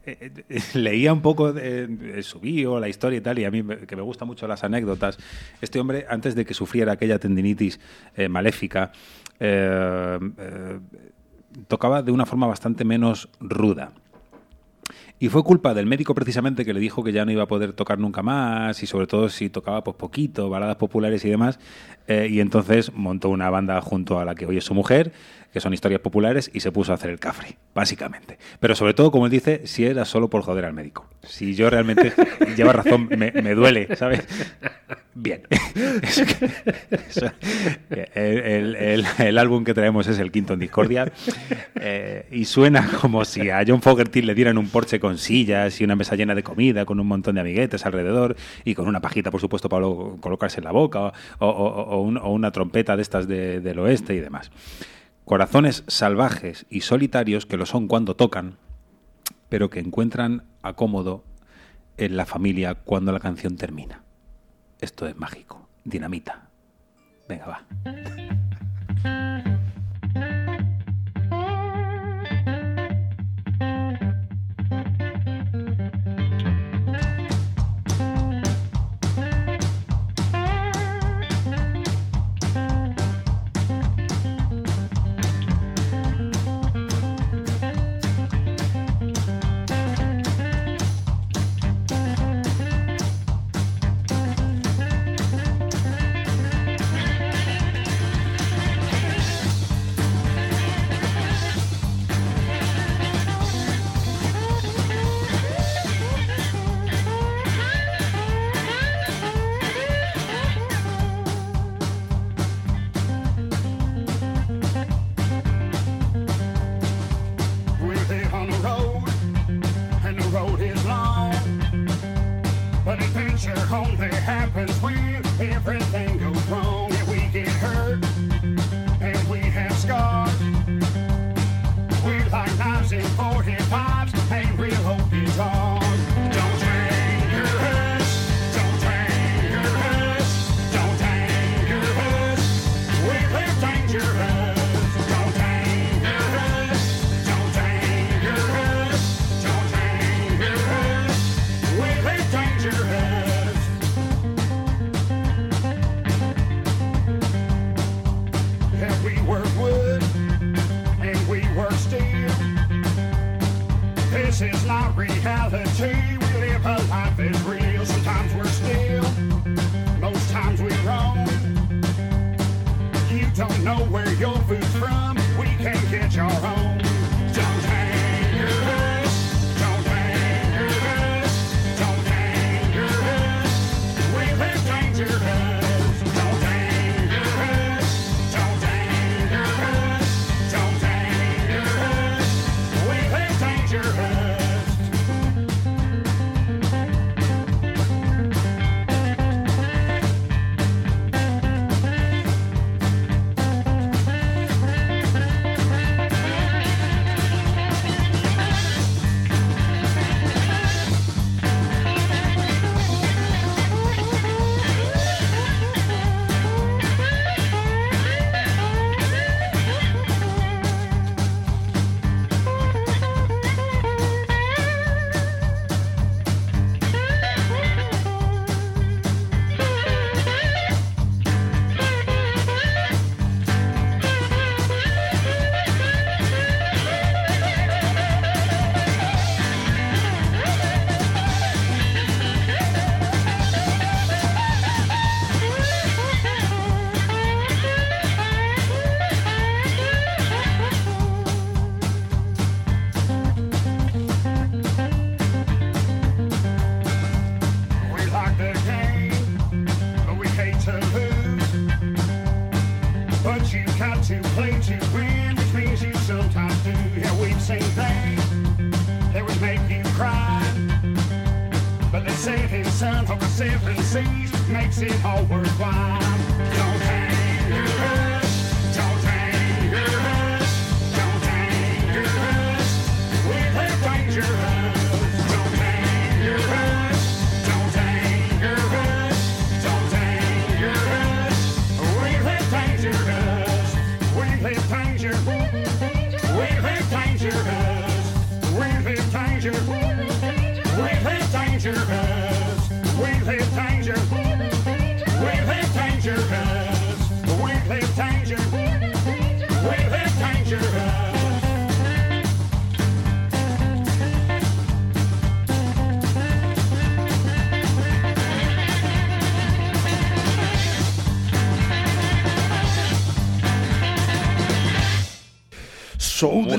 Speaker 2: eh, eh, leía un poco de, su bio, la historia y tal, y a mí que me gustan mucho las anécdotas. Este hombre, antes de que sufriera aquella tendinitis eh, maléfica, eh, eh, tocaba de una forma bastante menos ruda.
Speaker 22: Y fue culpa del médico precisamente que le dijo que ya no iba a poder tocar nunca más y sobre todo si tocaba pues poquito, baladas populares y demás. Eh, y entonces montó una banda junto a la que hoy es su mujer, que son historias populares, y se puso a hacer el cafre, básicamente. Pero sobre todo, como él dice, si era solo por joder al médico. Si yo realmente lleva razón, me, me duele, ¿sabes? Bien. Eso que- eso- el, el- el- el álbum que traemos es el quinto en Discordia eh, y suena como si a John Fogerty le dieran un porche con sillas y una mesa llena de comida con un montón de amiguetes alrededor y con una pajita, por supuesto, para colocarse en la boca o, o- o- o un- o una trompeta de estas de- del oeste y demás. Corazones salvajes y solitarios que lo son cuando tocan, pero que encuentran acómodo en la familia cuando la canción termina. Esto es mágico. Dinamita. Venga, va.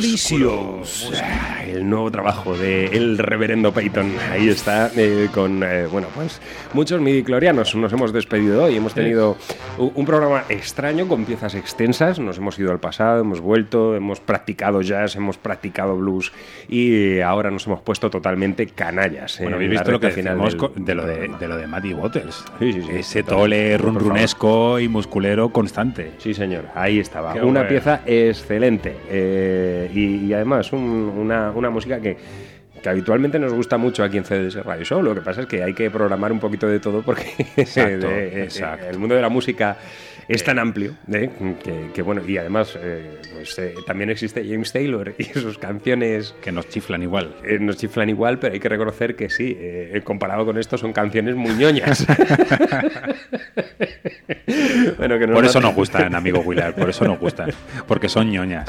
Speaker 1: Delicious. Ah, El nuevo trabajo de el reverendo Peyton. Ahí está, eh, con, eh, bueno, pues muchos midiclorianos. Nos hemos despedido hoy. Hemos tenido un programa extraño con piezas extensas. Nos hemos ido al pasado, hemos vuelto, hemos practicado jazz, hemos practicado blues y ahora nos hemos puesto totalmente canallas.
Speaker 2: Bueno,
Speaker 1: en
Speaker 2: habéis visto lo que
Speaker 1: final del-
Speaker 2: de, lo de, de lo de Matty Bottles.
Speaker 1: Sí, sí, sí.
Speaker 2: Ese tole runrunesco y musculero constante.
Speaker 1: Sí, señor, ahí estaba.
Speaker 2: Qué
Speaker 1: una
Speaker 2: bueno.
Speaker 1: pieza excelente. eh, y, y además un- una, una música que, que habitualmente nos gusta mucho aquí en CDS Radio Show. Lo que pasa es que hay que programar un poquito de todo porque
Speaker 2: Exacto,
Speaker 1: de- eh,
Speaker 2: exacto.
Speaker 1: el mundo de la música es tan amplio ¿eh? que, que, bueno, y además eh, pues, eh, también existe James Taylor y sus canciones
Speaker 2: que nos chiflan igual.
Speaker 1: nos chiflan igual, pero hay que reconocer que sí, eh, comparado con esto son canciones muy ñoñas. bueno, que
Speaker 2: por eso nos gustan, amigo Willard, por eso nos gustan. Porque son ñoñas.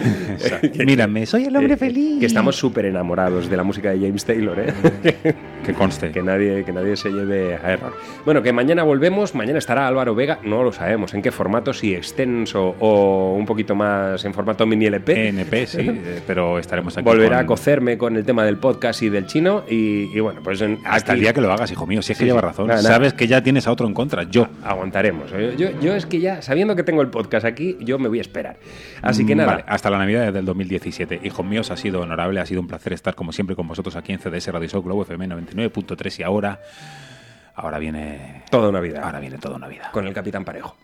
Speaker 2: Mírame, soy el hombre
Speaker 1: Eh,
Speaker 2: feliz.
Speaker 1: Que estamos súper enamorados de la música de James Taylor, ¿eh?
Speaker 2: que conste.
Speaker 1: Que nadie, que nadie se lleve a error. Bueno, que mañana volvemos, mañana estará Álvaro Vega, no lo sabemos en qué formato, si extenso o un poquito más en formato mini LP.
Speaker 2: NP, sí, eh, pero estaremos aquí.
Speaker 1: Volverá
Speaker 2: con-
Speaker 1: a cocerme con el tema del podcast y del chino y, y bueno, pues en-
Speaker 2: Hasta
Speaker 1: aquí-
Speaker 2: el día que lo hagas, hijo mío. Si es que
Speaker 1: Sí,
Speaker 2: lleva razón.
Speaker 1: Nada, nada.
Speaker 2: Sabes que ya tienes a otro en contra. Yo.
Speaker 1: Aguantaremos. Yo, yo, yo es que ya, sabiendo que tengo el podcast aquí, yo me voy a esperar. Así que
Speaker 2: Mm,
Speaker 1: nada.
Speaker 2: vale, hasta la Navidad del 2017. Hijos míos, ha sido honorable, ha sido un placer estar como siempre con vosotros aquí en CDS Radio Show Globo FM 99.3 y ahora, ahora viene
Speaker 1: Toda una vida.
Speaker 2: Ahora viene toda una vida.
Speaker 1: Con el Capitán Parejo.